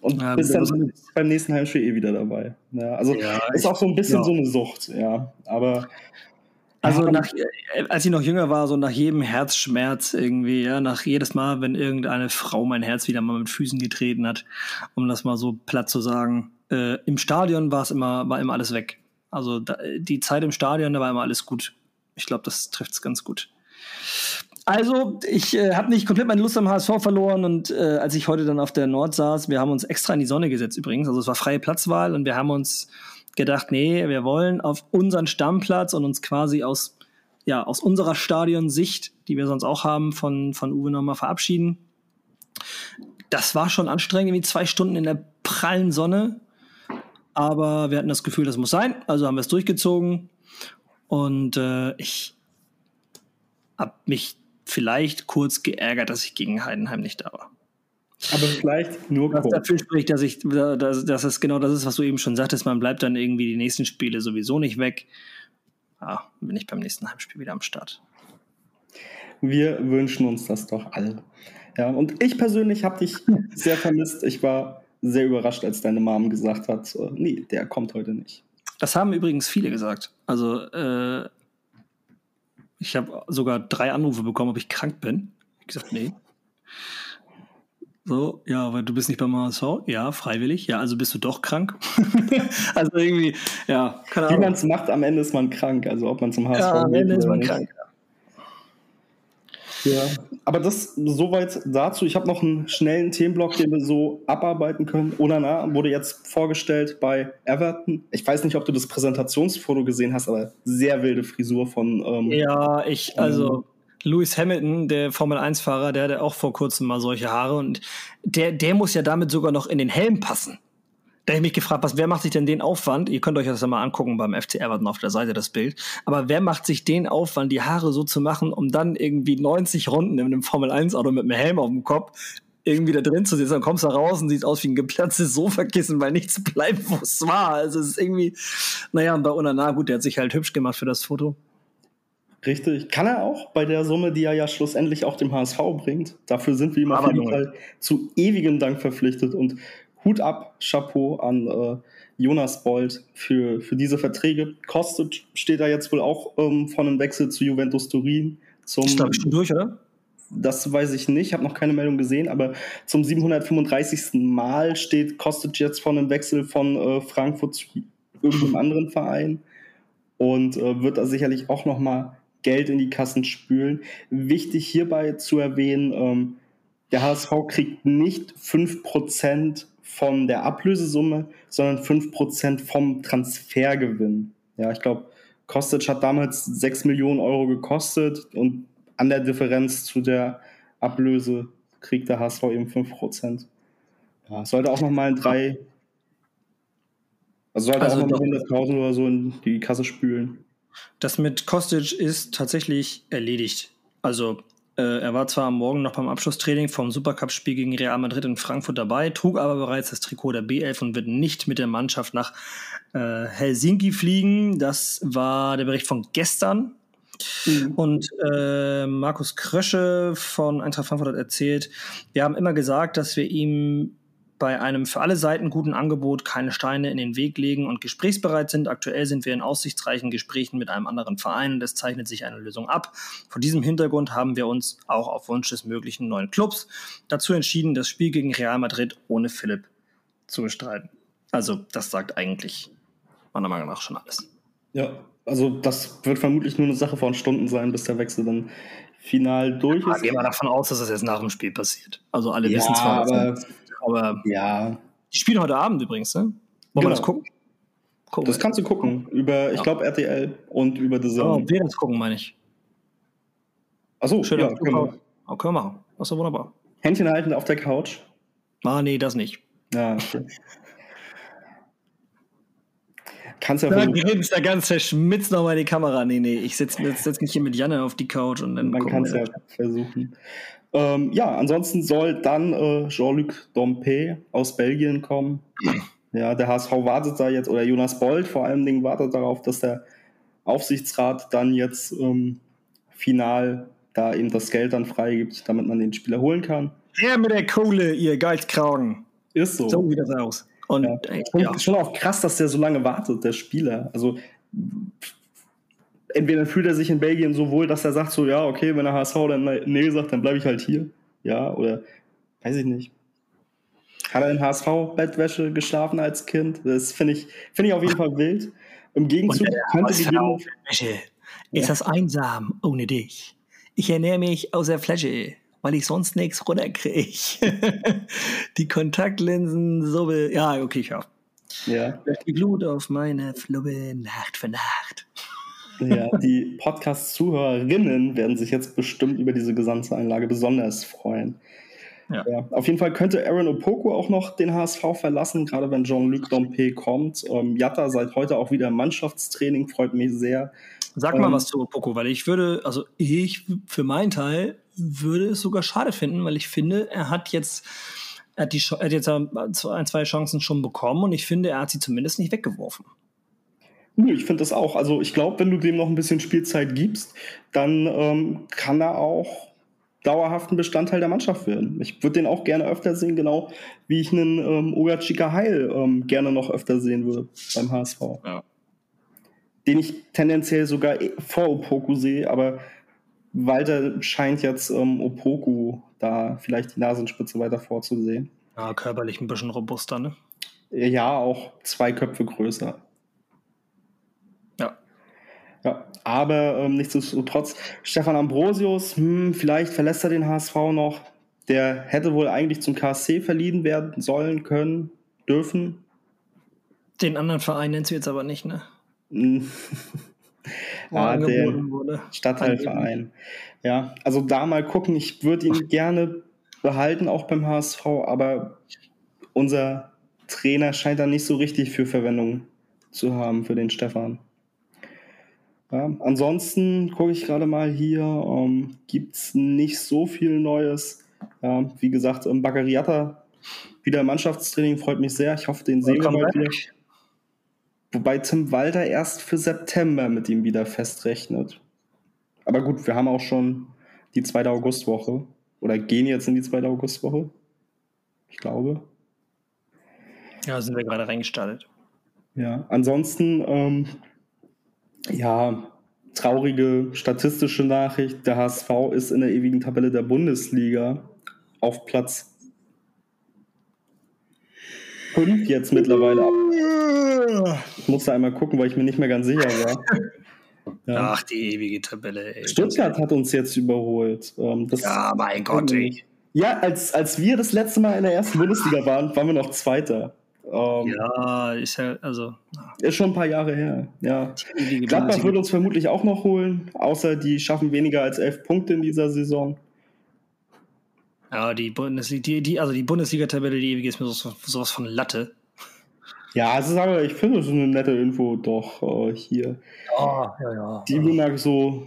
Und ja, bist dann beim nächsten Heimspiel eh wieder dabei. Ja, also ja, ist auch so ein bisschen so eine Sucht, ja. Aber also nach, äh, als ich noch jünger war, so nach jedem Herzschmerz irgendwie, ja, nach jedes Mal, wenn irgendeine Frau mein Herz wieder mal mit Füßen getreten hat, um das mal so platt zu sagen. Äh, Im Stadion war es immer, war immer alles weg. Also da, die Zeit im Stadion, da war immer alles gut. Ich glaube, das trifft es ganz gut. Also, ich äh, habe nicht komplett meine Lust am HSV verloren und äh, als ich heute dann auf der Nord saß, wir haben uns extra in die Sonne gesetzt übrigens, also es war freie Platzwahl und wir haben uns gedacht, nee, wir wollen auf unseren Stammplatz und uns quasi aus, ja, aus unserer Stadionsicht, die wir sonst auch haben, von, von Uwe nochmal verabschieden. Das war schon anstrengend, wie zwei Stunden in der prallen Sonne, aber wir hatten das Gefühl, das muss sein, also haben wir es durchgezogen und äh, ich habe mich vielleicht kurz geärgert, dass ich gegen Heidenheim nicht da war. Aber vielleicht nur kurz. Was dafür spricht, dass ich, dass, dass es genau das ist, was du eben schon sagtest, man bleibt dann irgendwie die nächsten Spiele sowieso nicht weg. Ja, bin ich beim nächsten Heimspiel wieder am Start. Wir wünschen uns das doch alle. Ja, und ich persönlich habe dich [laughs] sehr vermisst. Ich war sehr überrascht, als deine Mom gesagt hat, äh, nee, der kommt heute nicht. Das haben übrigens viele gesagt. Also äh, ich habe sogar drei Anrufe bekommen, ob ich krank bin. Ich gesagt, nee. So, ja, aber du bist nicht beim HSV? Ja, freiwillig. Ja, also bist du doch krank. [laughs] also irgendwie, ja, keine Ahnung. Wie man es macht, am Ende ist man krank. Also ob man zum HSV ja, am Ende ist man krank. Ja, aber das soweit dazu. Ich habe noch einen schnellen Themenblock, den wir so abarbeiten können. Onana wurde jetzt vorgestellt bei Everton. Ich weiß nicht, ob du das Präsentationsfoto gesehen hast, aber sehr wilde Frisur von. Ähm, ja, ich, also. Lewis Hamilton, der Formel 1-Fahrer, der hatte auch vor kurzem mal solche Haare und der, der muss ja damit sogar noch in den Helm passen. Da habe ich mich gefragt, was, wer macht sich denn den Aufwand? Ihr könnt euch das ja mal angucken beim FC Everton auf der Seite, das Bild. Aber wer macht sich den Aufwand, die Haare so zu machen, um dann irgendwie 90 Runden in einem Formel-1-Auto mit einem Helm auf dem Kopf irgendwie da drin zu sitzen? Dann kommst du raus und sieht aus wie ein geplatztes Sofakissen, weil nichts bleibt, wo es war. Also es ist irgendwie, naja, und bei Unana, gut, der hat sich halt hübsch gemacht für das Foto. Richtig. Kann er auch bei der Summe, die er ja schlussendlich auch dem HSV bringt. Dafür sind wir ihm auf jeden Fall zu ewigem Dank verpflichtet. Und Hut ab, Chapeau an äh, Jonas Bold für, für diese Verträge. Kostet steht da jetzt wohl auch ähm, von einem Wechsel zu Juventus Turin. Zum, ist, glaube ich, schon durch, oder? das weiß ich nicht, habe noch keine Meldung gesehen, aber zum 735. Mal steht Kostet jetzt von einem Wechsel von äh, Frankfurt zu irgendeinem anderen Verein und äh, wird da sicherlich auch noch mal Geld in die Kassen spülen. Wichtig hierbei zu erwähnen, ähm, der HSV kriegt nicht 5% von der Ablösesumme, sondern 5% vom Transfergewinn. Ja, ich glaube, Kostic hat damals 6 Millionen Euro gekostet und an der Differenz zu der Ablöse kriegt der HSV eben 5%. Ja, sollte auch nochmal in drei, also sollte also auch nochmal 100.000 oder so in die Kasse spülen. Das mit Kostic ist tatsächlich erledigt. Also er war zwar am Morgen noch beim Abschlusstraining vom Supercup-Spiel gegen Real Madrid in Frankfurt dabei, trug aber bereits das Trikot der B11 und wird nicht mit der Mannschaft nach äh, Helsinki fliegen. Das war der Bericht von gestern. Mhm. Und äh, Markus Krösche von Eintracht Frankfurt hat erzählt, wir haben immer gesagt, dass wir ihm bei einem für alle Seiten guten Angebot keine Steine in den Weg legen und gesprächsbereit sind. Aktuell sind wir in aussichtsreichen Gesprächen mit einem anderen Verein und es zeichnet sich eine Lösung ab. Vor diesem Hintergrund haben wir uns auch auf Wunsch des möglichen neuen Clubs dazu entschieden, das Spiel gegen Real Madrid ohne Philipp zu bestreiten. Also das sagt eigentlich meiner Meinung nach schon alles. Ja, also das wird vermutlich nur eine Sache von Stunden sein, bis der Wechsel dann final durch ist. Ja, gehen wir davon aus, dass das jetzt nach dem Spiel passiert. Also alle ja, wissen zwar, aber aber ja. Die spielen heute Abend übrigens, ne? Wollen genau. wir das gucken? gucken das kannst du gucken. Über, ich glaube, RTL und über The Zone. Oh, wir das gucken, meine ich. Achso, schön. Ja, können wir. Oh, können wir machen. Das ist doch wunderbar. Händchen halten auf der Couch. Ah, nee, das nicht. Ja, [laughs] okay. Kannst ja da ganz verschmitzt nochmal die Kamera. Nee, nee, ich setze setz mich hier mit Janne auf die Couch und dann. Man kann es ja versuchen. Ähm, ja, ansonsten soll dann äh, Jean-Luc Dompe aus Belgien kommen. Ja, der HSV wartet da jetzt, oder Jonas Bold vor allen Dingen wartet darauf, dass der Aufsichtsrat dann jetzt ähm, final da eben das Geld dann freigibt, damit man den Spieler holen kann. Ja, mit der Kohle, ihr Geizkragen. Ist so. So sieht das aus. Und, ja. Ey, ja. schon auch krass, dass der so lange wartet, der Spieler. Also entweder fühlt er sich in Belgien so wohl, dass er sagt so, ja, okay, wenn der HSV dann nee sagt, dann bleibe ich halt hier. Ja, oder weiß ich nicht. Hat er in HSV-Bettwäsche geschlafen als Kind? Das finde ich, find ich auf jeden Fall wild. Im Gegenzug könnte die Bettwäsche. Ist das einsam ohne dich? Ich ernähre mich aus der Flasche, weil ich sonst nichts runterkriege. [laughs] die Kontaktlinsen, so will. Ja, okay, ich hoffe. Ja. Die Glut auf meine Flubbe Nacht für Nacht. Ja, die Podcast-Zuhörerinnen werden sich jetzt bestimmt über diese Gesamteinlage besonders freuen. Ja. ja. Auf jeden Fall könnte Aaron Opoko auch noch den HSV verlassen, gerade wenn Jean-Luc Dompe kommt. Ähm, Jatta seit heute auch wieder im Mannschaftstraining, freut mich sehr. Sag mal ähm, was zu Opoko, weil ich würde, also ich für meinen Teil würde es sogar schade finden, weil ich finde, er hat jetzt, er hat, die, er hat jetzt ein, zwei Chancen schon bekommen und ich finde, er hat sie zumindest nicht weggeworfen. Nö, ich finde das auch. Also ich glaube, wenn du dem noch ein bisschen Spielzeit gibst, dann ähm, kann er auch dauerhaften Bestandteil der Mannschaft werden. Ich würde den auch gerne öfter sehen, genau wie ich einen ähm, Ogachika Heil ähm, gerne noch öfter sehen würde beim HSV. Ja. Den ich tendenziell sogar eh vor Opoku sehe, aber Walter scheint jetzt ähm, Opoku da vielleicht die Nasenspitze weiter vorzusehen. Ja, körperlich ein bisschen robuster, ne? Ja, auch zwei Köpfe größer. Ja, aber ähm, nichtsdestotrotz, Stefan Ambrosius, hm, vielleicht verlässt er den HSV noch. Der hätte wohl eigentlich zum KSC verliehen werden sollen, können, dürfen. Den anderen Verein nennst du jetzt aber nicht, ne? [laughs] ja, der Stadtteilverein. Ja, also da mal gucken. Ich würde ihn gerne behalten, auch beim HSV, aber unser Trainer scheint da nicht so richtig für Verwendung zu haben für den Stefan. Ja, ansonsten gucke ich gerade mal hier, ähm, gibt es nicht so viel Neues. Ja, wie gesagt, ähm, Baccariata wieder im Mannschaftstraining, freut mich sehr. Ich hoffe, den sehen wir bald wieder. Wobei Tim Walter erst für September mit ihm wieder festrechnet. Aber gut, wir haben auch schon die zweite Augustwoche. Oder gehen jetzt in die zweite Augustwoche. Ich glaube. Ja, sind wir gerade reingestartet. Ja, ansonsten ähm, ja, traurige statistische Nachricht, der HSV ist in der ewigen Tabelle der Bundesliga auf Platz 5 jetzt mittlerweile. Ich musste einmal gucken, weil ich mir nicht mehr ganz sicher war. [laughs] Ja. Ach, die ewige Tabelle. Ey. Stuttgart hat uns jetzt überholt. Ähm, ja, mein Gott. Ey. Ja, als, als wir das letzte Mal in der ersten Bundesliga waren, waren wir noch Zweiter. Ähm, ja, ist ja, also. Ist schon ein paar Jahre her, ja. Gladbach wird uns vermutlich auch noch holen, außer die schaffen weniger als elf Punkte in dieser Saison. Ja, die Bundesliga, die, die, also die Bundesliga-Tabelle, die ewige ist mir so, sowas von Latte. Ja, also aber ich finde, das ist eine nette Info doch äh, hier. Ja, ja, ja. Die wir mal so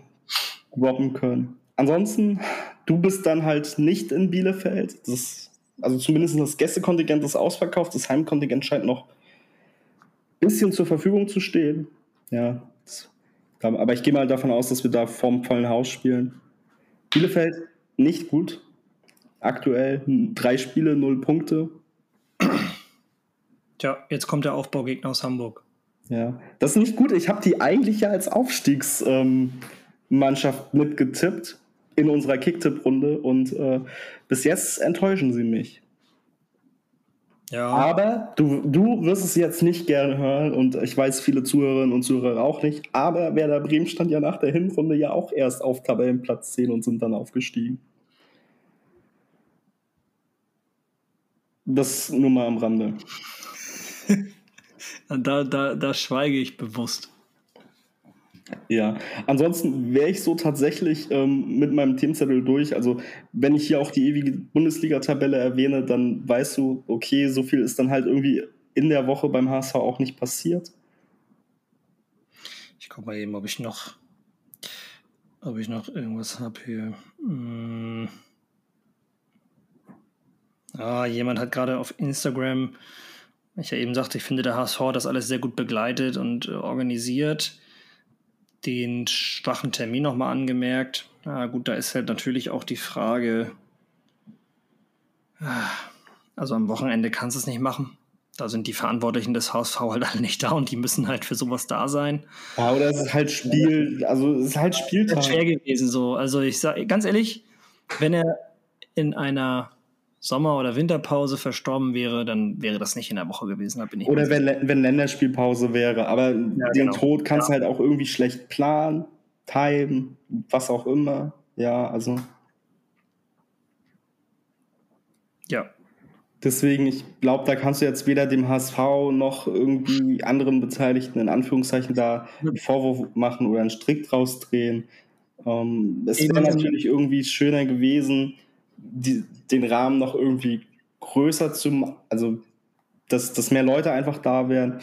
droppen können. Ansonsten, du bist dann halt nicht in Bielefeld. Das also zumindest das Gästekontingent ist ausverkauft, das Heimkontingent scheint noch ein bisschen zur Verfügung zu stehen. Ja, aber ich gehe mal davon aus, dass wir da vorm vollen Haus spielen. Bielefeld nicht gut. Aktuell drei Spiele, null Punkte. Tja, jetzt kommt der Aufbaugegner aus Hamburg. Ja, das ist nicht gut. Ich habe die eigentlich ja als Aufstiegsmannschaft ähm, mitgetippt in unserer Kicktipp-Runde und äh, bis jetzt enttäuschen sie mich. Ja. Aber du, du wirst es jetzt nicht gerne hören und ich weiß, viele Zuhörerinnen und Zuhörer auch nicht. Aber Werder Bremen stand ja nach der Hinrunde ja auch erst auf Tabellenplatz 10 und sind dann aufgestiegen. Das nur mal am Rande. [laughs] da, da, da schweige ich bewusst. Ja, ansonsten wäre ich so tatsächlich ähm, mit meinem Themenzettel durch. Also, wenn ich hier auch die ewige Bundesliga-Tabelle erwähne, dann weißt du, okay, so viel ist dann halt irgendwie in der Woche beim HSV auch nicht passiert. Ich gucke mal eben, ob ich noch, ob ich noch irgendwas habe hier. Hm. Ah, jemand hat gerade auf Instagram, ich ja eben sagte, ich finde, der HSV das alles sehr gut begleitet und äh, organisiert den schwachen Termin nochmal angemerkt. Na gut, da ist halt natürlich auch die Frage, ah, also am Wochenende kannst du es nicht machen. Da sind die Verantwortlichen des HSV halt alle nicht da und die müssen halt für sowas da sein. Ja, oder es ist halt Spiel, also es ist halt Spieltag. Das ist schwer gewesen so. Also ich sage ganz ehrlich, wenn er in einer Sommer- oder Winterpause verstorben wäre, dann wäre das nicht in der Woche gewesen. Da bin ich oder wenn, wenn Länderspielpause wäre. Aber ja, den genau. Tod kannst du ja. halt auch irgendwie schlecht planen, timen, was auch immer. Ja, also. Ja. Deswegen, ich glaube, da kannst du jetzt weder dem HSV noch irgendwie anderen Beteiligten in Anführungszeichen da einen Vorwurf machen oder einen Strick draus drehen. Ähm, es wäre natürlich irgendwie schöner gewesen, die, den Rahmen noch irgendwie größer zu, also dass, dass mehr Leute einfach da wären.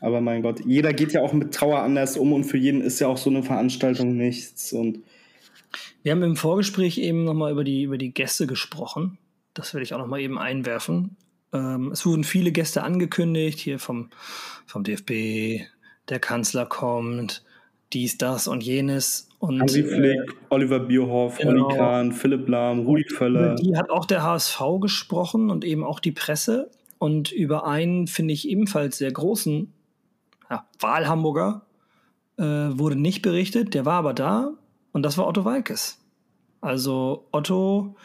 Aber mein Gott, jeder geht ja auch mit Trauer anders um und für jeden ist ja auch so eine Veranstaltung nichts. Und wir haben im Vorgespräch eben nochmal über die, über die Gäste gesprochen. Das werde ich auch nochmal eben einwerfen. Ähm, es wurden viele Gäste angekündigt, hier vom, vom DFB, der Kanzler kommt, dies, das und jenes. Und, Hansi Flick, äh, Oliver Bierhoff, genau. Olli Kahn, Philipp Lahm, Rudi Völler. Die hat auch der HSV gesprochen und eben auch die Presse. Und über einen, finde ich, ebenfalls sehr großen ja, Wahlhamburger äh, wurde nicht berichtet. Der war aber da und das war Otto Walkes. Also Otto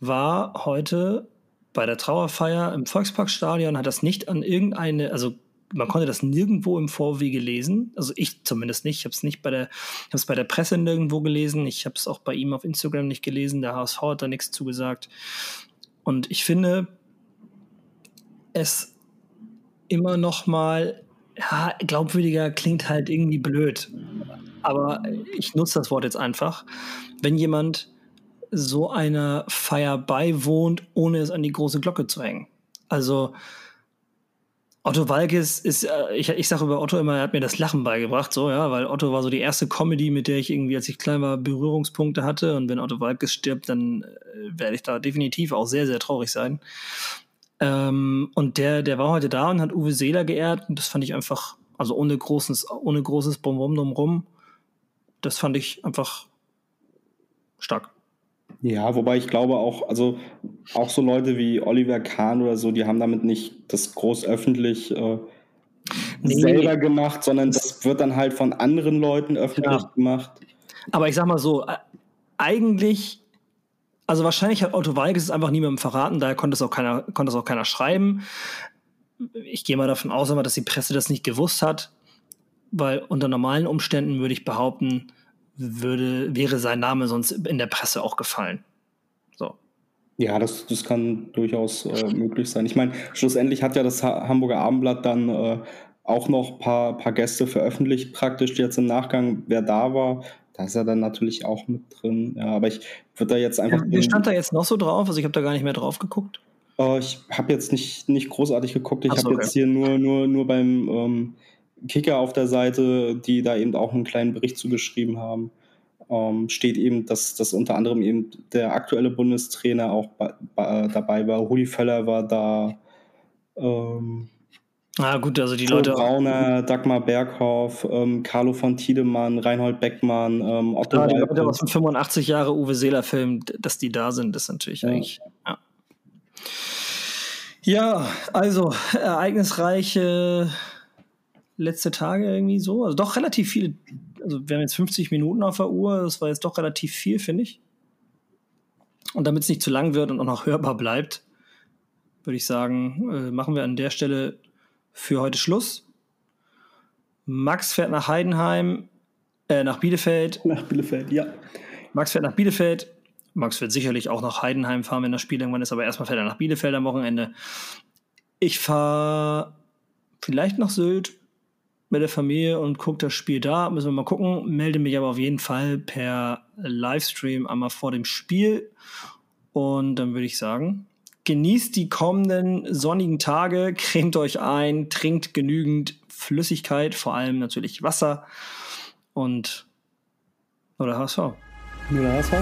war heute bei der Trauerfeier im Volksparkstadion, hat das nicht an irgendeine, also man konnte das nirgendwo im Vorwege lesen. Also ich zumindest nicht. Ich habe es nicht bei der, habe es bei der Presse nirgendwo gelesen. Ich habe es auch bei ihm auf Instagram nicht gelesen. Der HSV hat da nichts zugesagt. Und ich finde es immer noch mal, ja, glaubwürdiger klingt halt irgendwie blöd. Aber ich nutze das Wort jetzt einfach. Wenn jemand so einer Feier beiwohnt, ohne es an die große Glocke zu hängen. Also Otto Walkes ist, äh, ich, ich sage über Otto immer, er hat mir das Lachen beigebracht, so, ja, weil Otto war so die erste Comedy, mit der ich irgendwie, als ich klein war, Berührungspunkte hatte. Und wenn Otto Walkes stirbt, dann äh, werde ich da definitiv auch sehr, sehr traurig sein. Ähm, und der, der war heute da und hat Uwe Seeler geehrt. Und das fand ich einfach, also ohne großes, ohne großes Bonbon drumrum, das fand ich einfach stark. Ja, wobei ich glaube auch, also auch so Leute wie Oliver Kahn oder so, die haben damit nicht das groß öffentlich. Äh, nee. selber gemacht, sondern das wird dann halt von anderen Leuten öffentlich ja. gemacht. Aber ich sag mal so, äh, eigentlich, also wahrscheinlich hat Otto Walkes es einfach niemandem verraten, daher konnte es auch keiner, konnte es auch keiner schreiben. Ich gehe mal davon aus, dass die Presse das nicht gewusst hat, weil unter normalen Umständen würde ich behaupten, würde, wäre sein Name sonst in der Presse auch gefallen. So. Ja, das, das kann durchaus äh, möglich sein. Ich meine, schlussendlich hat ja das ha Hamburger Abendblatt dann äh, auch noch ein paar, paar Gäste veröffentlicht, praktisch jetzt im Nachgang, wer da war. Da ist er dann natürlich auch mit drin. Ja, aber ich würde da jetzt einfach. Ja, wie stand da jetzt noch so drauf? Also ich habe da gar nicht mehr drauf geguckt. Äh, ich habe jetzt nicht, nicht großartig geguckt. Ich so, habe okay. jetzt hier nur, nur, nur beim ähm, Kicker auf der Seite, die da eben auch einen kleinen Bericht zugeschrieben haben, ähm, steht eben, dass, dass unter anderem eben der aktuelle Bundestrainer auch bei, bei, dabei war. Rudi Völler war da. Ähm, Ah, gut, also die Leute. Brauner, Dagmar Berghoff, ähm, Carlo von Tiedemann, Reinhold Beckmann, ähm, Otto ah, die Leute aus dem 85 Jahre Uwe Seeler-Film, dass die da sind, ist natürlich ja. eigentlich. Ja. ja, also ereignisreiche letzte Tage irgendwie so. Also doch relativ viele. Also wir haben jetzt 50 Minuten auf der Uhr. Das war jetzt doch relativ viel, finde ich. Und damit es nicht zu lang wird und auch noch hörbar bleibt, würde ich sagen, äh, machen wir an der Stelle für heute Schluss. Max fährt nach Heidenheim, äh, nach Bielefeld. Nach Bielefeld, ja. Max fährt nach Bielefeld. Max wird sicherlich auch nach Heidenheim fahren, wenn das Spiel irgendwann ist, aber erstmal fährt er nach Bielefeld am Wochenende. Ich fahre vielleicht nach Sylt, mit der Familie und gucke das Spiel da. Müssen wir mal gucken. Melde mich aber auf jeden Fall per Livestream einmal vor dem Spiel. Und dann würde ich sagen, genießt die kommenden sonnigen Tage, cremt euch ein, trinkt genügend Flüssigkeit, vor allem natürlich Wasser. Und oder HSV. Nur HSV.